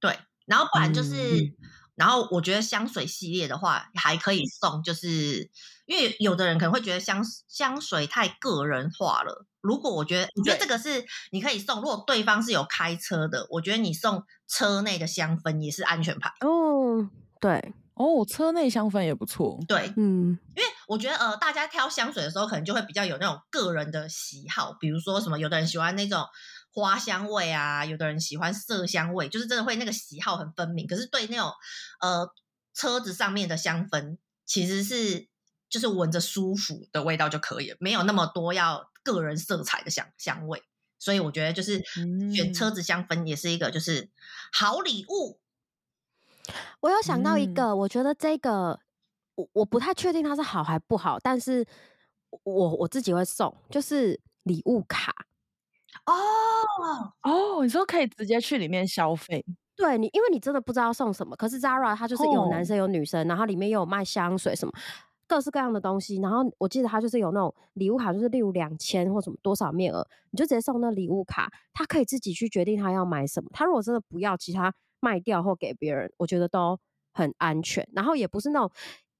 对，然后不然就是。嗯然后我觉得香水系列的话还可以送，就是因为有的人可能会觉得香香水太个人化了。如果我觉得，我觉得这个是你可以送。如果对方是有开车的，我觉得你送车内的香氛也是安全牌。哦，对，哦，车内香氛也不错。对，嗯，因为我觉得呃，大家挑香水的时候，可能就会比较有那种个人的喜好，比如说什么，有的人喜欢那种。花香味啊，有的人喜欢色香味，就是真的会那个喜好很分明。可是对那种呃车子上面的香氛，其实是就是闻着舒服的味道就可以了，没有那么多要个人色彩的香香味。所以我觉得就是选车子香氛也是一个就是好礼物。我有想到一个，嗯、我觉得这个我我不太确定它是好还不好，但是我我自己会送，就是礼物卡。哦哦，你说可以直接去里面消费？对你，因为你真的不知道送什么。可是 Zara 它就是有男生有女生，oh. 然后里面又有卖香水什么各式各样的东西。然后我记得它就是有那种礼物卡，就是例如两千或什么多少面额，你就直接送那礼物卡，他可以自己去决定他要买什么。他如果真的不要，其他卖掉或给别人，我觉得都很安全。然后也不是那种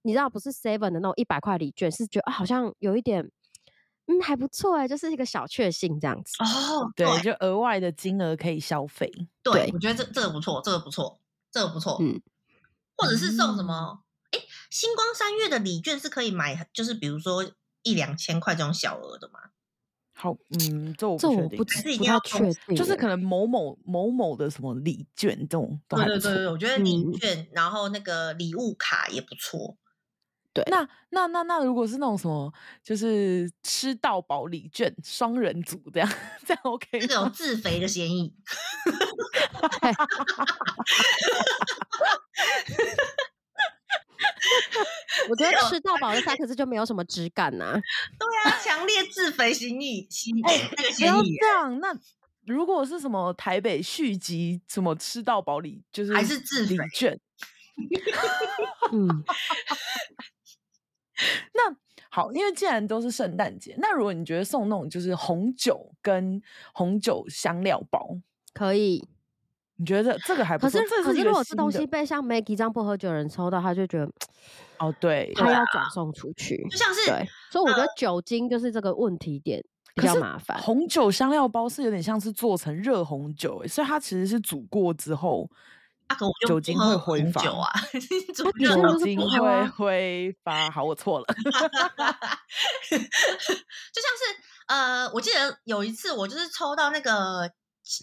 你知道不是 Seven 的那种一百块礼券，是觉得好像有一点。嗯，还不错哎，就是一个小确幸这样子哦。对，就额外的金额可以消费。对，对我觉得这这个不错，这个不错，这个不错。嗯，或者是送什么？哎、嗯，新光三月的礼券是可以买，就是比如说一两千块这种小额的吗？好，嗯，这我不确定，不是一定要确定，就是可能某某某某的什么礼券这种。对对对对，我觉得礼券，嗯、然后那个礼物卡也不错。对，那那那那如果是那种什么，就是吃到饱礼券，双人组这样，(laughs) 这样 OK？这种自肥的嫌疑。(laughs) 我觉得吃到饱的三个字就没有什么质感呐、啊。(laughs) 对啊，强烈自肥嫌疑，嫌疑、欸、那个嫌疑。不要这样，那如果是什么台北续集，什么吃到饱礼，就是还是自礼券。嗯。那好，因为既然都是圣诞节，那如果你觉得送那种就是红酒跟红酒香料包可以，你觉得这这个还不错？可是是可是如果这东西被像 Maggie 这样不喝酒的人抽到，他就觉得哦，对，他要转送出去，就像是对，所以我觉得酒精就是这个问题点比较麻烦。红酒香料包是有点像是做成热红酒，所以它其实是煮过之后。啊、酒精会挥发啊！(laughs) 酒精会挥发，好，我错了。(laughs) 就像是呃，我记得有一次我就是抽到那个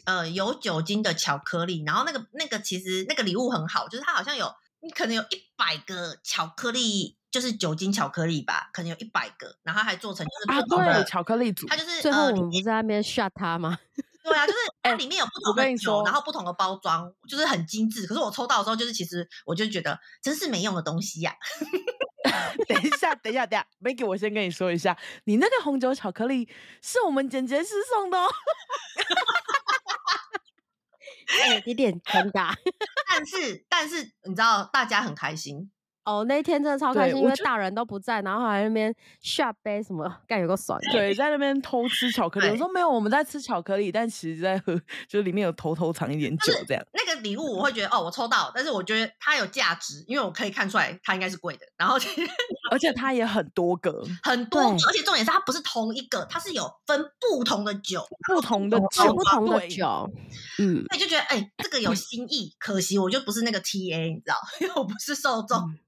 呃有酒精的巧克力，然后那个那个其实那个礼物很好，就是它好像有你可能有一百个巧克力，就是酒精巧克力吧，可能有一百个，然后还做成就是不同的、啊、巧克力组，它就是最后我们不是在那边 shut 它吗？对啊，就是它里面有不同的酒，欸、然后不同的包装，就是很精致。可是我抽到的时候，就是其实我就觉得真是没用的东西呀、啊。(laughs) 等一下，等一下，等一下，Maggie，我先跟你说一下，你那个红酒巧克力是我们剪辑师送的哦。(laughs) 哎，有点尴尬，但是但是你知道，大家很开心。哦，那一天真的超开心，因为大人都不在，然后还在那边下杯什么，干有个爽。对，在那边偷吃巧克力。我说没有，我们在吃巧克力，但其实在喝，就是里面有偷偷藏一点酒这样。那个礼物我会觉得哦，我抽到，但是我觉得它有价值，因为我可以看出来它应该是贵的。然后，(laughs) 而且它也很多个，(laughs) 很多，而且重点是它不是同一个，它是有分不同的酒，不同的酒，哦、不同的酒。嗯，那就觉得哎、欸，这个有新意，可惜我就不是那个 TA，你知道，(laughs) 因为我不是受众。嗯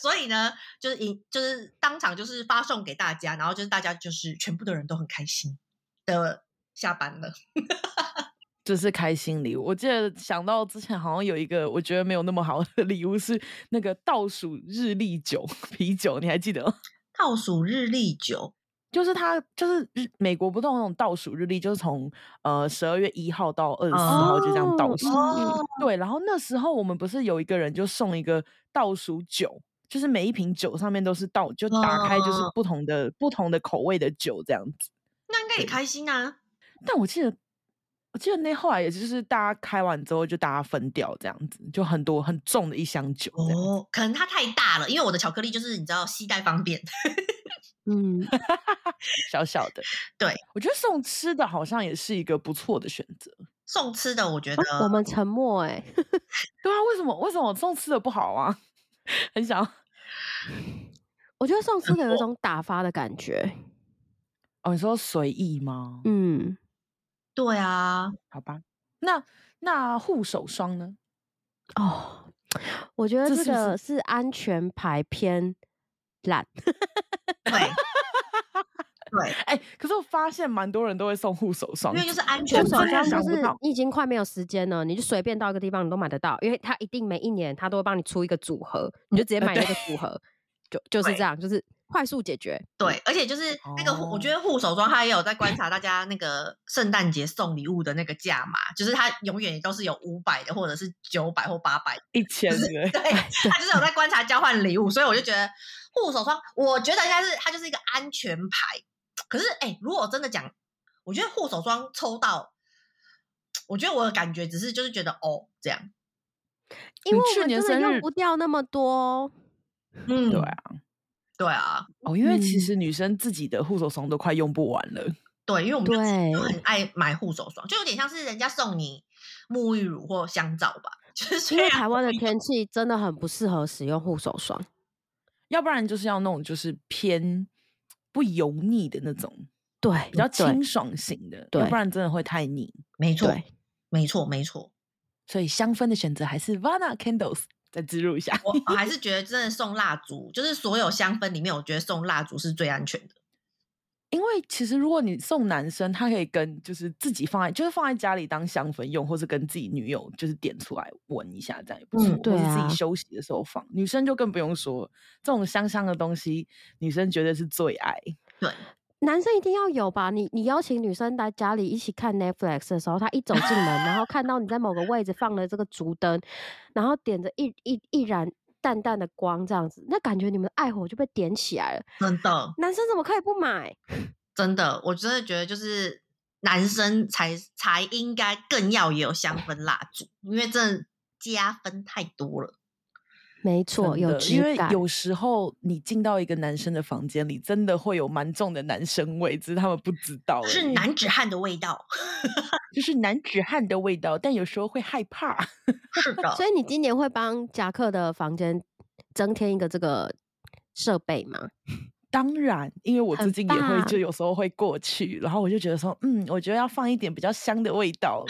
所以呢，就是一就是当场就是发送给大家，然后就是大家就是全部的人都很开心的下班了，(laughs) 这是开心礼物。我记得想到之前好像有一个我觉得没有那么好的礼物是那个倒数日历酒 (laughs) 啤酒，你还记得吗？倒数日历酒就是他就是日美国不都有那种倒数日历，就是从呃十二月一号到二十四号就这样倒数。哦、对，然后那时候我们不是有一个人就送一个。倒数酒，就是每一瓶酒上面都是倒，就打开就是不同的、哦、不同的口味的酒这样子。那应该也开心啊！但我记得，我记得那后来也就是大家开完之后就大家分掉这样子，就很多很重的一箱酒。哦，可能它太大了，因为我的巧克力就是你知道携带方便。嗯，(laughs) 小小的。对，我觉得送吃的好像也是一个不错的选择。送吃的，我觉得、啊、我们沉默哎、欸。(laughs) 对啊，为什么为什么送吃的不好啊？(laughs) 很想，我觉得送吃的有一种打发的感觉。哦，你说随意吗？嗯，对啊，好吧。那那护手霜呢？哦，我觉得这个是安全牌偏烂。对。(laughs) 对，哎、欸，可是我发现蛮多人都会送护手霜，因为就是安全。护手霜就是你已经快没有时间了，你就随便到一个地方你都买得到，因为它一定每一年它都会帮你出一个组合，你就直接买那个组合，就就是这样，就是快速解决。对，而且就是那个，哦、我觉得护手霜它也有在观察大家那个圣诞节送礼物的那个价码，就是它永远都是有五百的，或者是九百或八百、一千的。对，它就是有在观察交换礼物，所以我就觉得护手霜，我觉得应该是它就是一个安全牌。可是，哎、欸，如果真的讲，我觉得护手霜抽到，我觉得我的感觉只是就是觉得哦，这样，因为我们真的用不掉那么多。嗯，对啊，对啊，哦，因为其实女生自己的护手霜都快用不完了。嗯、对，因为我们就很爱买护手霜，就有点像是人家送你沐浴乳或香皂吧。就是因为台湾的天气真的很不适合使用护手霜，要不然就是要那种就是偏。不油腻的那种，对，比较清爽型的，对，要不然真的会太腻。没错，没错，没错。所以香氛的选择还是 Vana Candles，再植入一下。我还 (laughs) 是觉得真的送蜡烛，就是所有香氛里面，我觉得送蜡烛是最安全的。因为其实如果你送男生，他可以跟就是自己放在，就是放在家里当香氛用，或是跟自己女友就是点出来闻一下，这样也不错。嗯，对啊。自己休息的时候放。女生就更不用说，这种香香的东西，女生绝对是最爱。对，男生一定要有吧？你你邀请女生来家里一起看 Netflix 的时候，她一走进门，然后看到你在某个位置放了这个烛灯，然后点着一一一盏。淡淡的光，这样子，那感觉你们的爱火就被点起来了。真的，男生怎么可以不买？(laughs) 真的，我真的觉得就是男生才才应该更要有香氛蜡烛，因为真的加分太多了。没错，有质感。因为有时候你进到一个男生的房间里，真的会有蛮重的男生味，只是他们不知道。是男子汉的味道，(laughs) 就是男子汉的味道，但有时候会害怕。(laughs) 是的，所以你今年会帮夹克的房间增添一个这个设备吗？(laughs) 当然，因为我最近也会，就有时候会过去，然后我就觉得说，嗯，我觉得要放一点比较香的味道。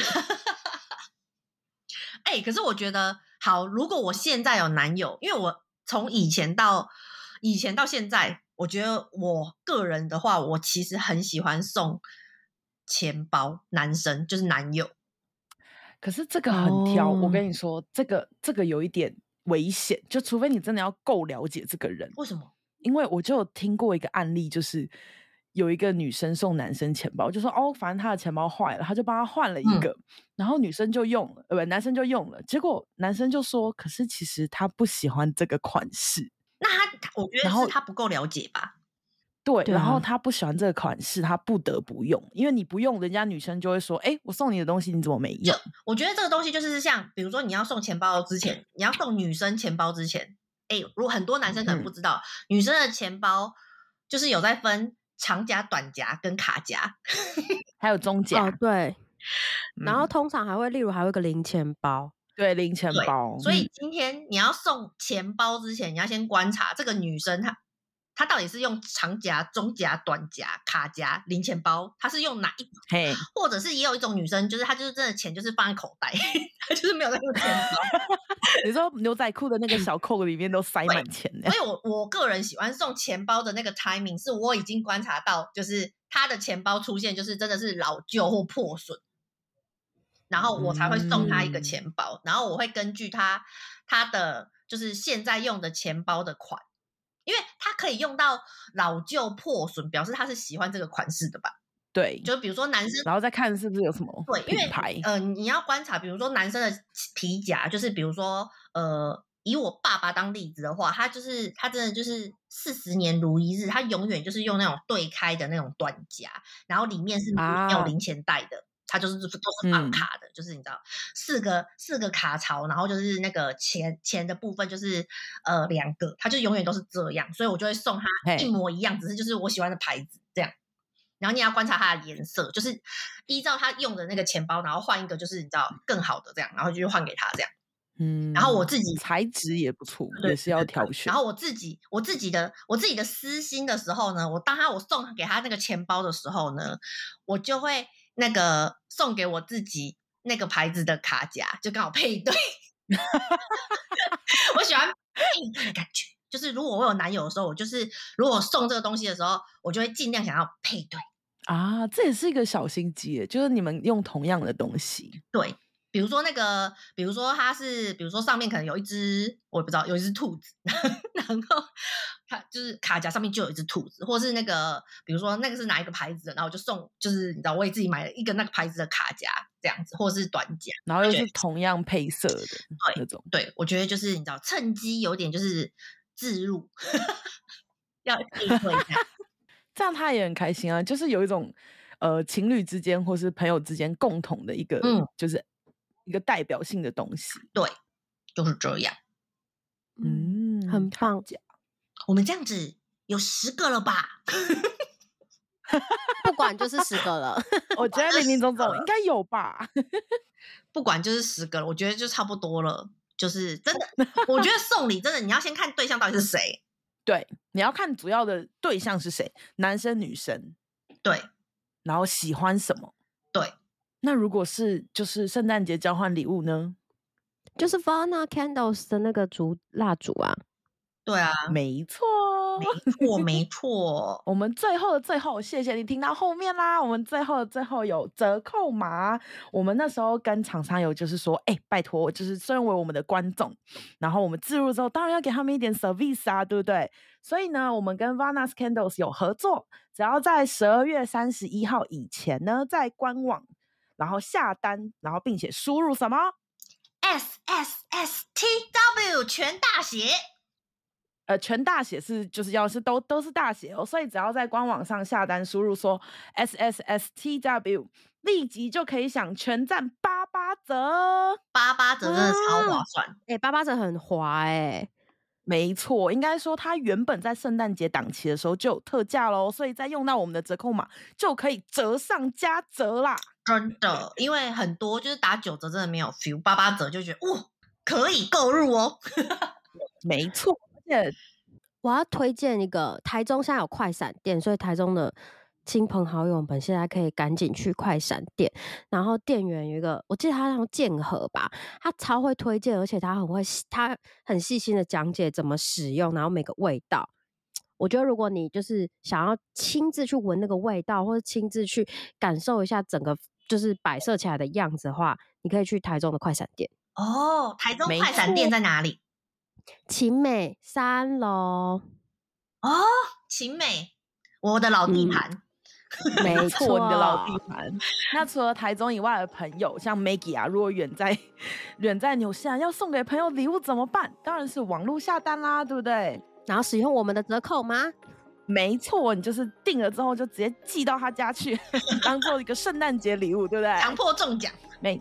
哎、欸，可是我觉得。好，如果我现在有男友，因为我从以前到以前到现在，我觉得我个人的话，我其实很喜欢送钱包，男生就是男友。可是这个很挑，哦、我跟你说，这个这个有一点危险，就除非你真的要够了解这个人。为什么？因为我就有听过一个案例，就是。有一个女生送男生钱包，就说哦，反正他的钱包坏了，他就帮他换了一个，嗯、然后女生就用了，呃，不，男生就用了，结果男生就说，可是其实他不喜欢这个款式。那他，我觉得是他不够了解吧？对，然后他不喜欢这个款式，他不得不用，因为你不用，人家女生就会说，哎，我送你的东西你怎么没用？我觉得这个东西就是像，比如说你要送钱包之前，你要送女生钱包之前，哎，如果很多男生可能不知道，嗯、女生的钱包就是有在分。长夹、短夹跟卡夹，(laughs) 还有中夹。哦，对。然后通常还会，例如还有一个零钱包，对，零钱包。所以今天你要送钱包之前，你要先观察这个女生她。他到底是用长夹、中夹、短夹、卡夹、零钱包？他是用哪一种？嘿，或者是也有一种女生，就是她就是真的钱就是放在口袋，她就是没有在用钱包。(laughs) 你说牛仔裤的那个小扣里面都塞满钱的。所以我我个人喜欢送钱包的那个 timing，是我已经观察到，就是他的钱包出现就是真的是老旧或破损，然后我才会送他一个钱包，嗯、然后我会根据他他的就是现在用的钱包的款。因为他可以用到老旧破损，表示他是喜欢这个款式的吧？对，就比如说男生，然后再看是不是有什么对，因为呃，你要观察，比如说男生的皮夹，就是比如说呃，以我爸爸当例子的话，他就是他真的就是四十年如一日，他永远就是用那种对开的那种短夹，然后里面是没有零钱袋的。啊它就是都是放卡的，嗯、就是你知道四个四个卡槽，然后就是那个钱钱的部分就是呃两个，它就永远都是这样，所以我就会送他一模一样，只是就是我喜欢的牌子这样。然后你要观察它的颜色，就是依照他用的那个钱包，然后换一个就是你知道更好的这样，然后就换给他这样。嗯，然后我自己材质也不错，也是要挑选。然后我自己我自己的我自己的私心的时候呢，我当他我送给他那个钱包的时候呢，我就会那个送给我自己那个牌子的卡夹，就刚好配对。(laughs) 我喜欢配对的感觉，就是如果我有男友的时候，我就是如果送这个东西的时候，我就会尽量想要配对啊，这也是一个小心机，就是你们用同样的东西，对。比如说那个，比如说它是，比如说上面可能有一只，我也不知道有一只兔子，(laughs) 然后它就是卡夹上面就有一只兔子，或是那个，比如说那个是哪一个牌子的，然后我就送，就是你知道，我也自己买了一个那个牌子的卡夹这样子，或是短夹，然后又是同样配色的，对那种，对，我觉得就是你知道，趁机有点就是自入，(laughs) 要一下，(laughs) 这样他也很开心啊，就是有一种呃情侣之间或是朋友之间共同的一个，嗯，就是。一个代表性的东西，对，就是这样，嗯，很棒。我们这样子有十个了吧？(laughs) 不管就是十个了，我觉得林林总总应该有吧。(laughs) 不管就是十个了，我觉得就差不多了。就是真的，(laughs) 我觉得送礼真的，你要先看对象到底是谁。对，你要看主要的对象是谁，男生女生。对，然后喜欢什么？对。那如果是就是圣诞节交换礼物呢？就是 Vana Candles 的那个烛蜡烛啊。对啊，没错，没错，没 (laughs) 错。我们最后的最后，谢谢你听到后面啦。我们最后的最后有折扣码。我们那时候跟厂商有就是说，哎、欸，拜托，就是身为我们的观众，然后我们置入之后，当然要给他们一点 service 啊，对不对？所以呢，我们跟 Vana Candles 有合作，只要在十二月三十一号以前呢，在官网。然后下单，然后并且输入什么？S S S T W 全大写，呃，全大写是就是要是都都是大写哦，所以只要在官网上下单输入说 S S S T W，立即就可以享全站八八折，八八折真的超划算，哎、嗯，八八折很划哎、欸。没错，应该说它原本在圣诞节档期的时候就有特价喽，所以再用到我们的折扣码就可以折上加折啦。真的，因为很多就是打九折真的没有 feel，八八折就觉得哇可以购入哦。(laughs) 没错，而且我要推荐一个台中现在有快闪店，所以台中的。亲朋好友们现在可以赶紧去快闪店，然后店员有一个，我记得他叫剑河吧，他超会推荐，而且他很会，他很细心的讲解怎么使用，然后每个味道，我觉得如果你就是想要亲自去闻那个味道，或者亲自去感受一下整个就是摆设起来的样子的话，你可以去台中的快闪店。哦，台中快闪店在哪里？晴美三楼。哦，晴美，我的老地盘。嗯没错，你的老地盘。那除了台中以外的朋友，像 Maggie 啊，如果远在远在纽西兰，要送给朋友礼物怎么办？当然是网络下单啦，对不对？然后使用我们的折扣吗？没错，你就是订了之后就直接寄到他家去，(laughs) 当做一个圣诞节礼物，对不对？强迫中奖，没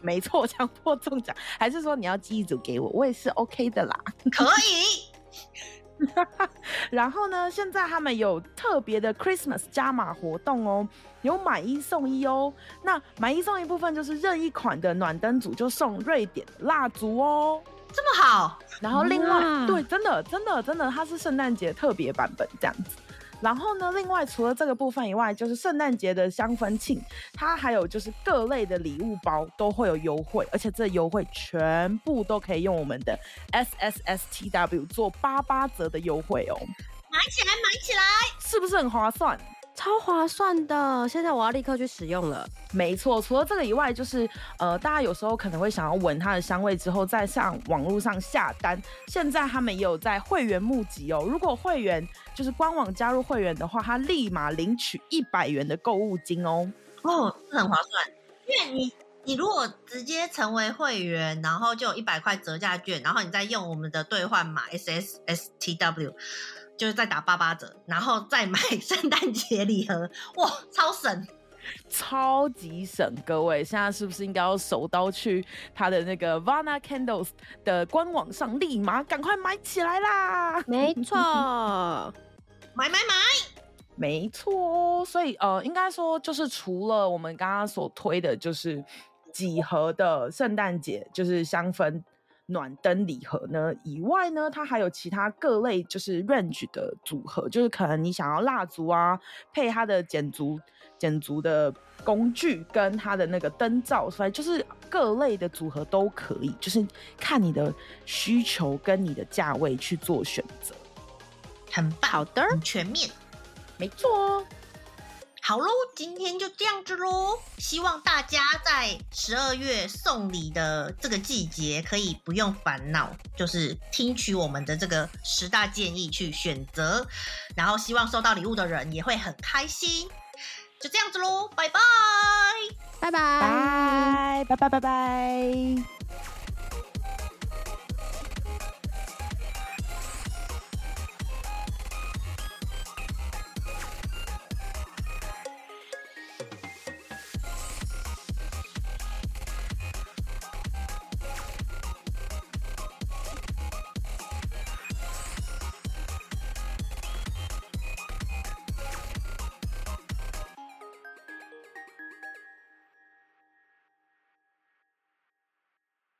没错，强迫中奖，还是说你要寄一组给我，我也是 OK 的啦，可以。(laughs) 然后呢，现在他们有特别的 Christmas 加码活动哦，有买一送一哦。那买一送一部分就是任意款的暖灯组就送瑞典蜡烛哦，这么好。然后另外，对，真的真的真的，它是圣诞节特别版本这样子。然后呢，另外除了这个部分以外，就是圣诞节的香氛庆，它还有就是各类的礼物包都会有优惠，而且这优惠全部都可以用我们的 S S S T W 做八八折的优惠哦。买起来，买起来，是不是很划算？超划算的，现在我要立刻去使用了。没错，除了这个以外，就是呃，大家有时候可能会想要闻它的香味之后，再上网络上下单。现在他们也有在会员募集哦，如果会员就是官网加入会员的话，他立马领取一百元的购物金哦。哦，是很划算，因为你你如果直接成为会员，然后就有一百块折价券，然后你再用我们的兑换码 S S S T W。就是再打八八折，然后再买 (laughs) 圣诞节礼盒，哇，超省，超级省！各位现在是不是应该要手刀去他的那个 Vana Candles 的官网上，立马赶快买起来啦？(laughs) 没错，(laughs) 买买买，没错，所以呃，应该说就是除了我们刚刚所推的，就是几何的圣诞节，就是香氛。暖灯礼盒呢以外呢，它还有其他各类就是 range 的组合，就是可能你想要蜡烛啊，配它的剪烛、剪烛的工具跟它的那个灯罩，所以就是各类的组合都可以，就是看你的需求跟你的价位去做选择，很棒，好的，全面，没错。好喽，今天就这样子喽。希望大家在十二月送礼的这个季节，可以不用烦恼，就是听取我们的这个十大建议去选择，然后希望收到礼物的人也会很开心。就这样子喽，拜拜，拜拜，拜拜拜拜。